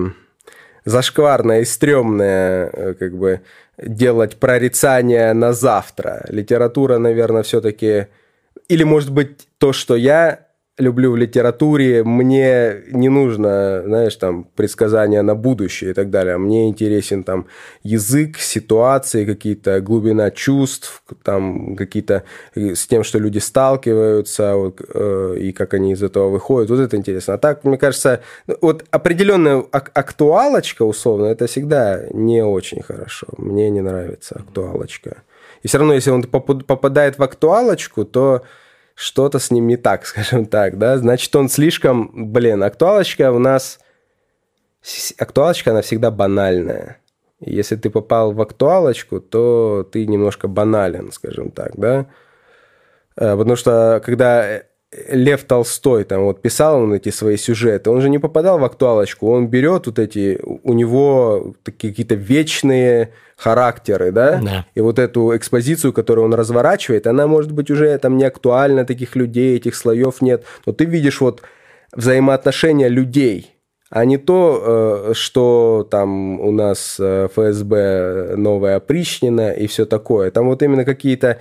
зашкварное и стрёмное, э, как бы делать прорицание на завтра. Литература, наверное, все-таки... Или, может быть, то, что я люблю в литературе, мне не нужно, знаешь, там, предсказания на будущее и так далее. Мне интересен там язык, ситуации, какие-то глубина чувств, там какие-то э, с тем, что люди сталкиваются, вот, э, и как они из этого выходят. Вот это интересно. А так, мне кажется, ну, вот определенная ак- актуалочка, условно, это всегда не очень хорошо. Мне не нравится актуалочка. И все равно, если он попадает в актуалочку, то что-то с ним не так, скажем так, да, значит, он слишком, блин, актуалочка у нас, актуалочка, она всегда банальная. Если ты попал в актуалочку, то ты немножко банален, скажем так, да, э, потому что когда Лев Толстой там вот писал он эти свои сюжеты, он же не попадал в актуалочку, он берет вот эти, у него какие-то вечные характеры, да? да, и вот эту экспозицию, которую он разворачивает, она может быть уже там не актуальна, таких людей, этих слоев нет, но ты видишь вот взаимоотношения людей, а не то, э, что там у нас э, ФСБ новая опричнина и все такое. Там вот именно какие-то...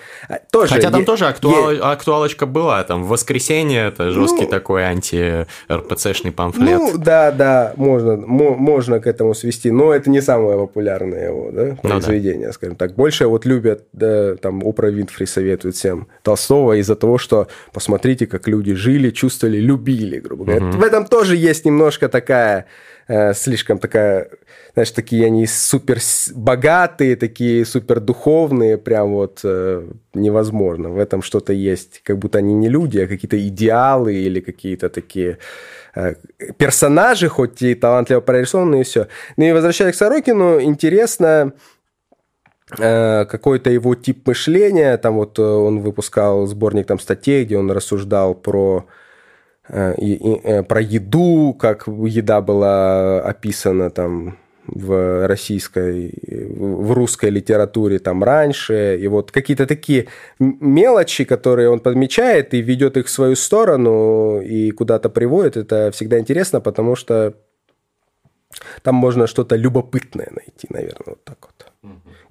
Тоже Хотя там е- тоже актуал... е- актуалочка была. Там в воскресенье это жесткий ну, такой анти-РПЦшный памфлет. Ну, да, да, можно, можно к этому свести. Но это не самое популярное его да, произведение, ну, да. скажем так. Больше вот любят, да, там, Опра Винфри советует всем Толстого из-за того, что посмотрите, как люди жили, чувствовали, любили, грубо говоря. Угу. В этом тоже есть немножко такая такая, э, слишком такая, знаешь, такие они супер богатые, такие супер духовные, прям вот э, невозможно. В этом что-то есть, как будто они не люди, а какие-то идеалы или какие-то такие э, персонажи, хоть и талантливо прорисованные, и все. Ну и возвращаясь к Сорокину, интересно э, какой-то его тип мышления. Там вот э, он выпускал сборник там статей, где он рассуждал про и, и, э, про еду, как еда была описана там в российской, в русской литературе там раньше, и вот какие-то такие мелочи, которые он подмечает и ведет их в свою сторону и куда-то приводит, это всегда интересно, потому что там можно что-то любопытное найти, наверное, вот так вот.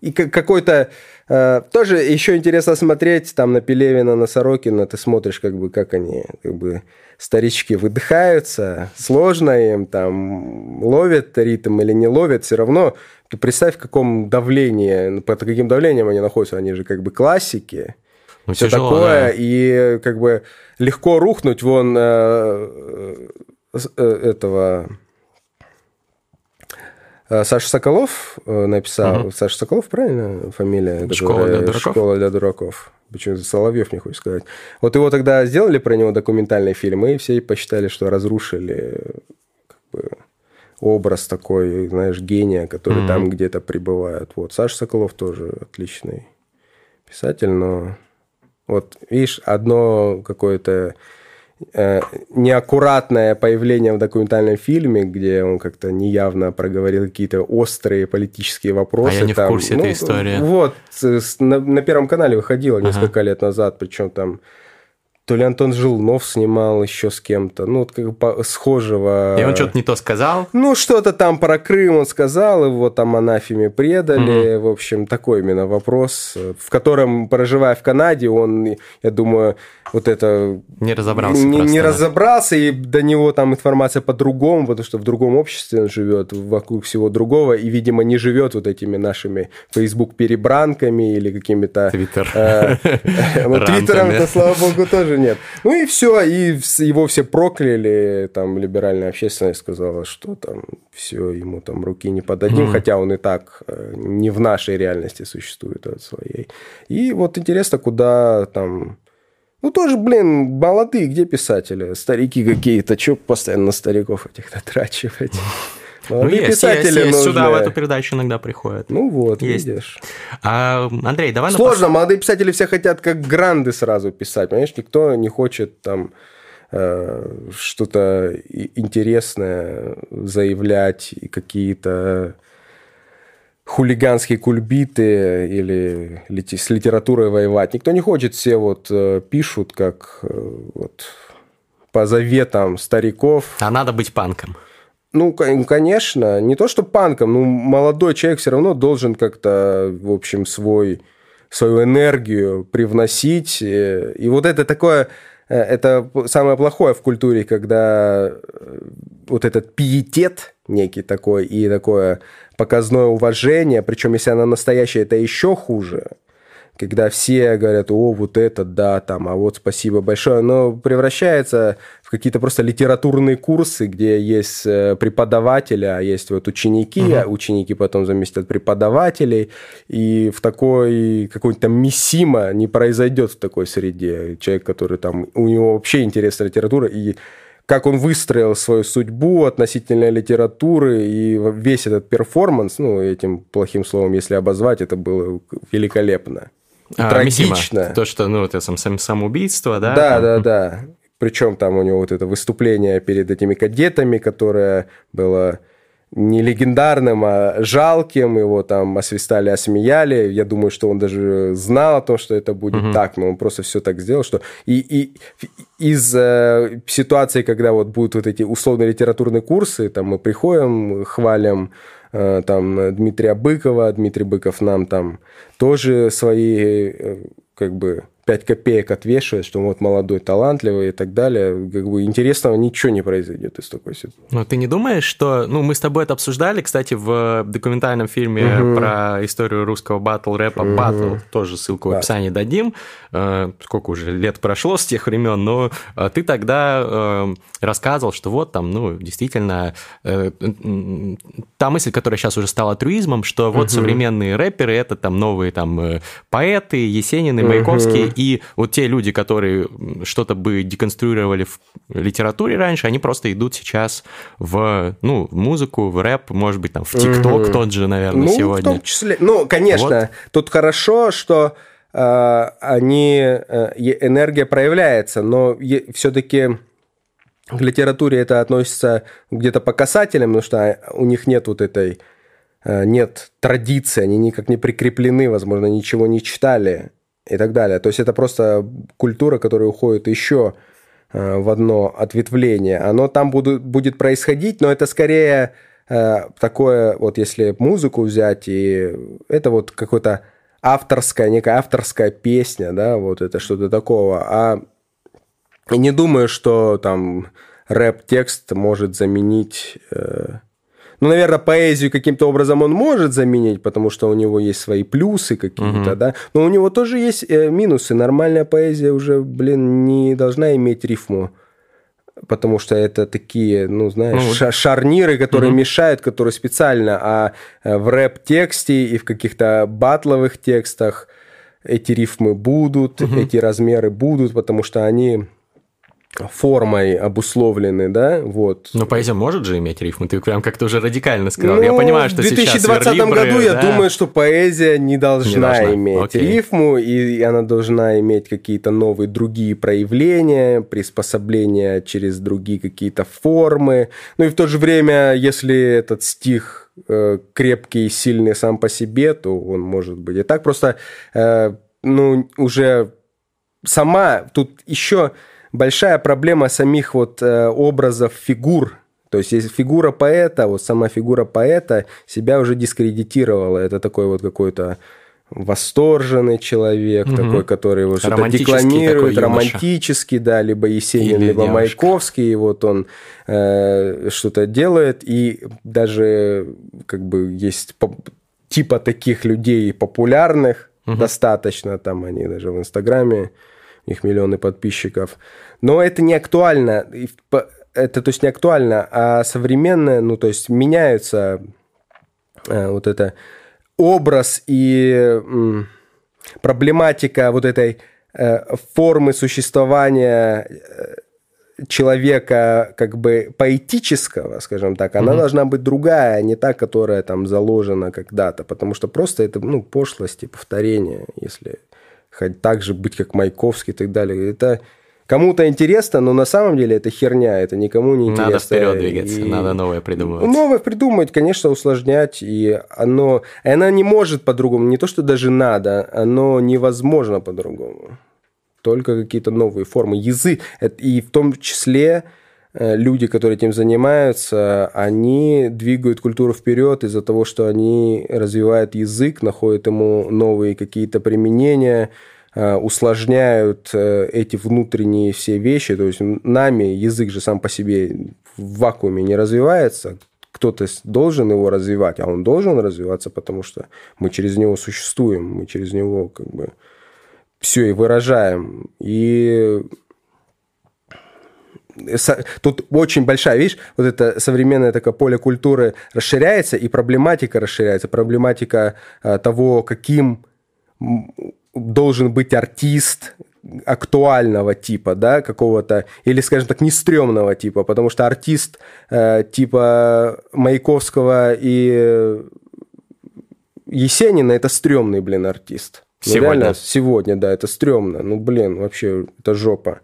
И какой-то э, тоже еще интересно смотреть там на Пелевина, на Сорокина, ты смотришь как бы как они как бы старички выдыхаются, сложно им там ловят ритм или не ловят, все равно. Ты представь, в каком давлении, под каким давлением они находятся, они же как бы классики, ну, все тяжело, такое, да. и как бы легко рухнуть вон э, э, этого э, Саша Соколов э, написал, угу. Саша Соколов, правильно фамилия? Школа для дураков. Школа для дураков. Почему-то Соловьев не хочет сказать. Вот его тогда сделали про него документальный фильм, и все посчитали, что разрушили как бы, образ такой, знаешь, гения, который mm-hmm. там где-то пребывает. Вот Саша Соколов тоже отличный писатель, но вот видишь, одно какое-то Э, неаккуратное появление в документальном фильме, где он как-то неявно проговорил какие-то острые политические вопросы. А я не там, в курсе ну, этой истории. Вот, на, на Первом канале выходило несколько ага. лет назад, причем там то ли Антон Жилнов снимал еще с кем-то, ну, вот как бы схожего. И он что-то не то сказал? Ну, что-то там про Крым он сказал, его там анафеме предали. Mm-hmm. В общем, такой именно вопрос, в котором, проживая в Канаде, он, я думаю, вот это... Не разобрался Не, просто, не да. разобрался, и до него там информация по-другому, потому что в другом обществе он живет, вокруг всего другого, и, видимо, не живет вот этими нашими Facebook-перебранками или какими-то... Твиттер. Э, ну, Твиттером-то, слава богу, тоже нет. Ну и все, и его все прокляли, там либеральная общественность сказала, что там все, ему там руки не подадим, mm-hmm. хотя он и так э, не в нашей реальности существует от своей. И вот интересно, куда там... Ну, тоже, блин, молодые, где писатели? Старики какие-то, что постоянно на стариков этих дотрачивать? Ну, есть, писатели есть, есть. Сюда в эту передачу иногда приходят. Ну вот, есть. видишь. А, Андрей, давай... Сложно, на... молодые писатели все хотят как гранды сразу писать, понимаешь? Никто не хочет там э, что-то интересное заявлять и какие-то хулиганские кульбиты или с литературой воевать. Никто не хочет, все вот э, пишут как э, вот по заветам стариков. А надо быть панком. Ну, конечно, не то что панком, но молодой человек все равно должен как-то, в общем, свой, свою энергию привносить. И вот это такое, э, это самое плохое в культуре, когда э, вот этот пиетет некий такой и такое показное уважение, причем если она настоящая, это еще хуже – когда все говорят, о, вот это, да, там, а вот спасибо большое, но превращается в какие-то просто литературные курсы, где есть э, преподаватели, а есть вот ученики, угу. а ученики потом заместят преподавателей, и в такой какой-то миссима не произойдет в такой среде. Человек, который там, у него вообще интересная литература, и как он выстроил свою судьбу относительно литературы, и весь этот перформанс, ну, этим плохим словом, если обозвать, это было великолепно. А, Трагично. То, что, ну, это сам, сам, самоубийство, да? Да, да, да. Причем там у него вот это выступление перед этими кадетами, которое было не легендарным, а жалким. Его там освистали, осмеяли. Я думаю, что он даже знал о том, что это будет угу. так, но он просто все так сделал, что... И, и из э, ситуации, когда вот будут вот эти условные литературные курсы, там мы приходим, хвалим э, там Дмитрия Быкова, Дмитрий Быков нам там тоже свои э, как бы 5 копеек отвешивает, что вот молодой, талантливый и так далее, как бы интересного ничего не произойдет из такой ситуации. Ну, ты не думаешь, что... Ну, мы с тобой это обсуждали, кстати, в документальном фильме угу. про историю русского батл-рэпа угу. «Батл», тоже ссылку в описании да. дадим. Э, сколько уже лет прошло с тех времен, но э, ты тогда э, рассказывал, что вот там, ну, действительно, та мысль, которая сейчас уже стала трюизмом, что вот угу. современные рэперы — это там новые там поэты, Есенины, Маяковские, и вот те люди, которые что-то бы деконструировали в литературе раньше, они просто идут сейчас в, ну, в музыку, в рэп, может быть, там, в ТикТок угу. тот же, наверное, ну, сегодня. в том числе. Ну, конечно, вот. тут хорошо, что э, они, э, энергия проявляется, но все-таки в литературе это относится где-то по касателям, потому что у них нет вот этой э, нет традиции, они никак не прикреплены, возможно, ничего не читали и так далее. То есть это просто культура, которая уходит еще э, в одно ответвление. Оно там будет, будет происходить, но это скорее э, такое, вот если музыку взять, и это вот какое-то авторская, некая авторская песня, да, вот это что-то такого. А не думаю, что там рэп-текст может заменить э, ну, наверное, поэзию каким-то образом он может заменить, потому что у него есть свои плюсы какие-то, угу. да. Но у него тоже есть э, минусы. Нормальная поэзия уже, блин, не должна иметь рифму. Потому что это такие, ну, знаешь, ну, шарниры, которые угу. мешают, которые специально. А э, в рэп-тексте и в каких-то батловых текстах эти рифмы будут, угу. эти размеры будут, потому что они формой обусловлены, да, вот. Но поэзия может же иметь рифмы, ты прям как-то уже радикально сказал. Ну, я понимаю, что В 2020 сейчас году я думаю, что поэзия не должна, не должна. иметь Окей. рифму, и она должна иметь какие-то новые другие проявления, приспособления через другие какие-то формы. Ну и в то же время, если этот стих э, крепкий и сильный сам по себе, то он может быть и так. Просто, э, ну, уже сама тут еще большая проблема самих вот э, образов фигур. То есть, если фигура поэта, вот сама фигура поэта себя уже дискредитировала. Это такой вот какой-то восторженный человек, угу. такой, который вот что-то декламирует, романтический, да, либо Есенин, Или либо девушка. Маяковский, и вот он э, что-то делает, и даже как бы есть типа таких людей популярных угу. достаточно, там они даже в Инстаграме них миллионы подписчиков. Но это не актуально. Это, то есть, не актуально, а современное, ну, то есть, меняются э, вот это образ и э, проблематика вот этой э, формы существования э, человека как бы поэтического, скажем так, она mm-hmm. должна быть другая, а не та, которая там заложена когда-то, потому что просто это ну пошлость и повторение, если хоть так же быть, как Майковский и так далее. Это кому-то интересно, но на самом деле это херня, это никому не интересно. Надо вперед двигаться, и... надо новое придумывать. Новое придумать, конечно, усложнять, и оно, она не может по-другому, не то, что даже надо, оно невозможно по-другому. Только какие-то новые формы. Язык, и в том числе люди, которые этим занимаются, они двигают культуру вперед из-за того, что они развивают язык, находят ему новые какие-то применения, э, усложняют э, эти внутренние все вещи. То есть нами язык же сам по себе в вакууме не развивается. Кто-то должен его развивать, а он должен развиваться, потому что мы через него существуем, мы через него как бы все и выражаем. И тут очень большая, видишь, вот это современное такое поле культуры расширяется, и проблематика расширяется, проблематика а, того, каким должен быть артист актуального типа, да, какого-то, или, скажем так, не стрёмного типа, потому что артист э, типа Маяковского и Есенина – это стрёмный, блин, артист. Ну, сегодня? реально, сегодня, да, это стрёмно. Ну, блин, вообще, это жопа.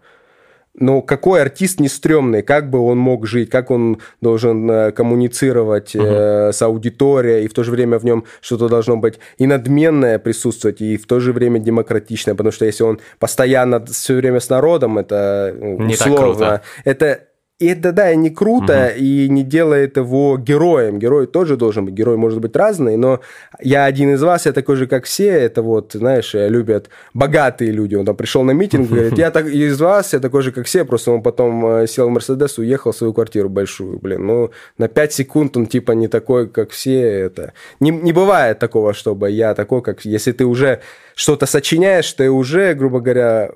Но какой артист не стрёмный, как бы он мог жить, как он должен э, коммуницировать uh-huh. с аудиторией, и в то же время в нем что-то должно быть и надменное присутствовать, и в то же время демократичное, потому что если он постоянно все время с народом, это не условно, это и это, да, и не круто, угу. и не делает его героем. Герой тоже должен быть. Герой может быть разный, но я один из вас, я такой же, как все. Это вот, знаешь, любят богатые люди. Он там пришел на митинг, говорит, я так, из вас, я такой же, как все. Просто он потом э, сел в Мерседес, уехал в свою квартиру большую. Блин, ну, на 5 секунд он типа не такой, как все. Это не, не бывает такого, чтобы я такой, как... Если ты уже что-то сочиняешь, ты уже, грубо говоря,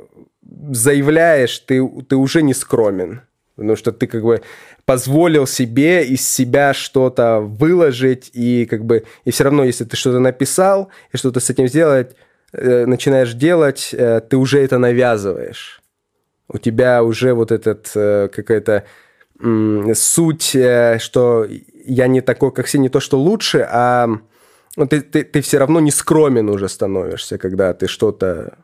заявляешь, ты, ты уже не скромен. Потому что ты как бы позволил себе из себя что-то выложить, и как бы, и все равно, если ты что-то написал, и что-то с этим сделать, э, начинаешь делать, э, ты уже это навязываешь. У тебя уже вот этот э, какая-то э, суть, э, что я не такой, как все, не то, что лучше, а ну, ты, ты, ты все равно не скромен уже становишься, когда ты что-то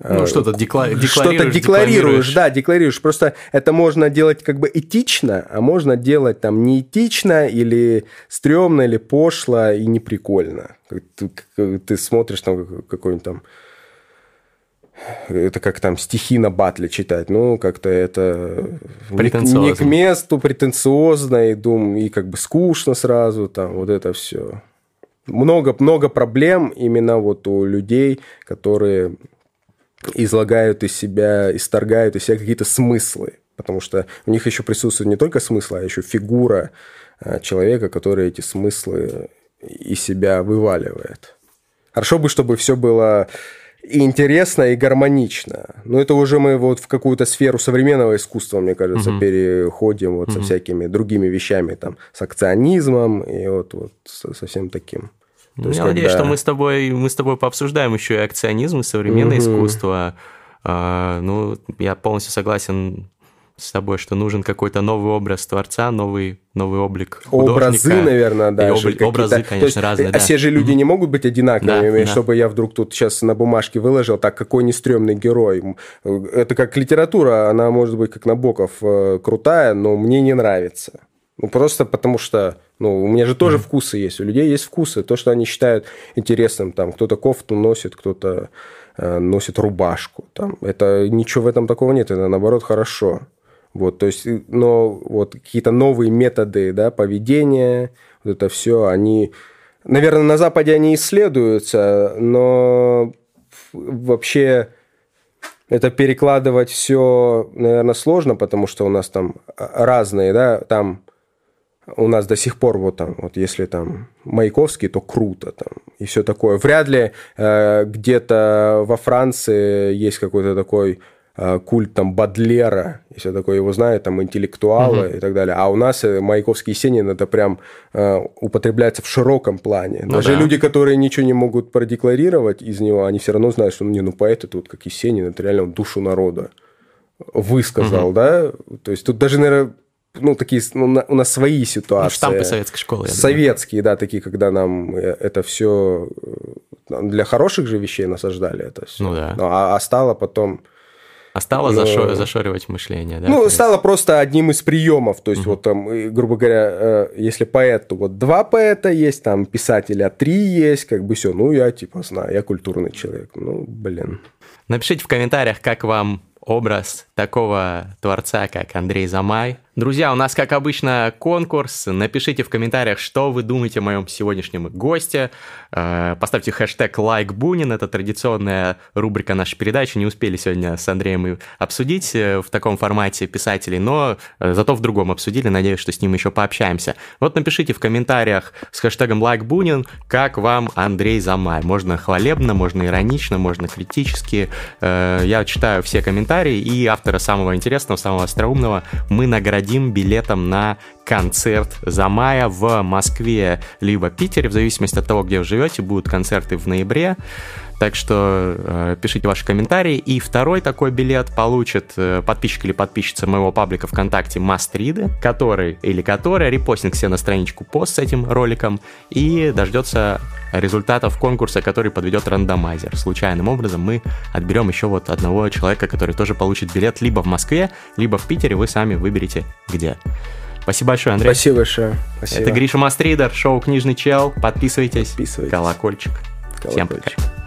ну, что-то декла... декларируешь. Что-то декларируешь, да, декларируешь. Просто это можно делать как бы этично, а можно делать там неэтично или стрёмно, или пошло и неприкольно. Ты, ты смотришь там какой-нибудь там это как там стихи на батле читать, ну, как-то это не, не к месту, претенциозно, и, дум, и как бы скучно сразу, там, вот это все. Много-много проблем именно вот у людей, которые излагают из себя, исторгают из себя какие-то смыслы, потому что у них еще присутствует не только смысл, а еще фигура а, человека, который эти смыслы из себя вываливает. Хорошо бы, чтобы все было и интересно, и гармонично. Но это уже мы вот в какую-то сферу современного искусства, мне кажется, угу. переходим вот угу. со всякими другими вещами, там, с акционизмом и вот, вот со всем таким. То есть, Я когда... надеюсь, что мы с тобой мы с тобой пообсуждаем еще и акционизм, и современное угу. искусство. А, ну, я полностью согласен с тобой, что нужен какой-то новый образ творца, новый, новый облик. Образы, наверное, да. Обли- образы, конечно, есть, разные, да. Все же люди не могут быть одинаковыми, да, чтобы да. я вдруг тут сейчас на бумажке выложил, так, какой нестрёмный герой. Это как литература, она может быть, как Набоков, э, крутая, но мне не нравится. Ну, просто потому что ну, у меня же тоже mm-hmm. вкусы есть. У людей есть вкусы. То, что они считают интересным. Там кто-то кофту носит, кто-то э, носит рубашку. Там. Это ничего в этом такого нет. Это наоборот хорошо. Вот, то есть, но вот какие-то новые методы да, поведения, вот это все, они, наверное, на Западе они исследуются, но вообще это перекладывать все, наверное, сложно, потому что у нас там разные, да, там у нас до сих пор вот там, вот если там Маяковский, то круто там и все такое. Вряд ли э, где-то во Франции есть какой-то такой э, культ там Бадлера, и все такое, его знают там интеллектуалы угу. и так далее. А у нас э, Маяковский и Сенин это прям э, употребляется в широком плане. Ну, Даже да. люди, которые ничего не могут продекларировать из него, они все равно знают, что ну, не, ну поэт это вот как и Сенин, это реально душу народа высказал, угу. да? То есть тут даже, наверное, ну, такие, ну, у нас свои ситуации. Ну, штампы советской школы. Советские, да, такие, когда нам э, это все э, для хороших же вещей насаждали это все. Ну да. Ну, а, а стало потом... А стало ну, зашор, зашоривать мышление, да? Ну, стало просто одним из приемов. То есть, угу. вот там, грубо говоря, э, если поэт, то вот два поэта есть, там писателя три есть, как бы все. Ну, я типа знаю, я культурный человек. Ну, блин. Напишите в комментариях, как вам образ такого творца, как Андрей Замай. Друзья, у нас, как обычно, конкурс. Напишите в комментариях, что вы думаете о моем сегодняшнем госте. Э, поставьте хэштег лайк Бунин. Это традиционная рубрика нашей передачи. Не успели сегодня с Андреем обсудить э, в таком формате писателей, но э, зато в другом обсудили. Надеюсь, что с ним еще пообщаемся. Вот напишите в комментариях с хэштегом лайк Бунин, как вам Андрей Замай. Можно хвалебно, можно иронично, можно критически. Я читаю все комментарии, и автора самого интересного, самого остроумного мы наградим дадим билетом на концерт за мая в Москве либо Питере, в зависимости от того, где вы живете. Будут концерты в ноябре. Так что э, пишите ваши комментарии. И второй такой билет получит э, подписчик или подписчица моего паблика ВКонтакте Мастриды, который или которая репостинг себе на страничку пост с этим роликом и дождется результатов конкурса, который подведет рандомайзер. Случайным образом мы отберем еще вот одного человека, который тоже получит билет либо в Москве, либо в Питере. Вы сами выберете где. Спасибо большое, Андрей. Спасибо большое. Спасибо. Это Гриша Мастридер, шоу «Книжный чел». Подписывайтесь. Подписывайтесь. Колокольчик. Колокольчик. Всем пока.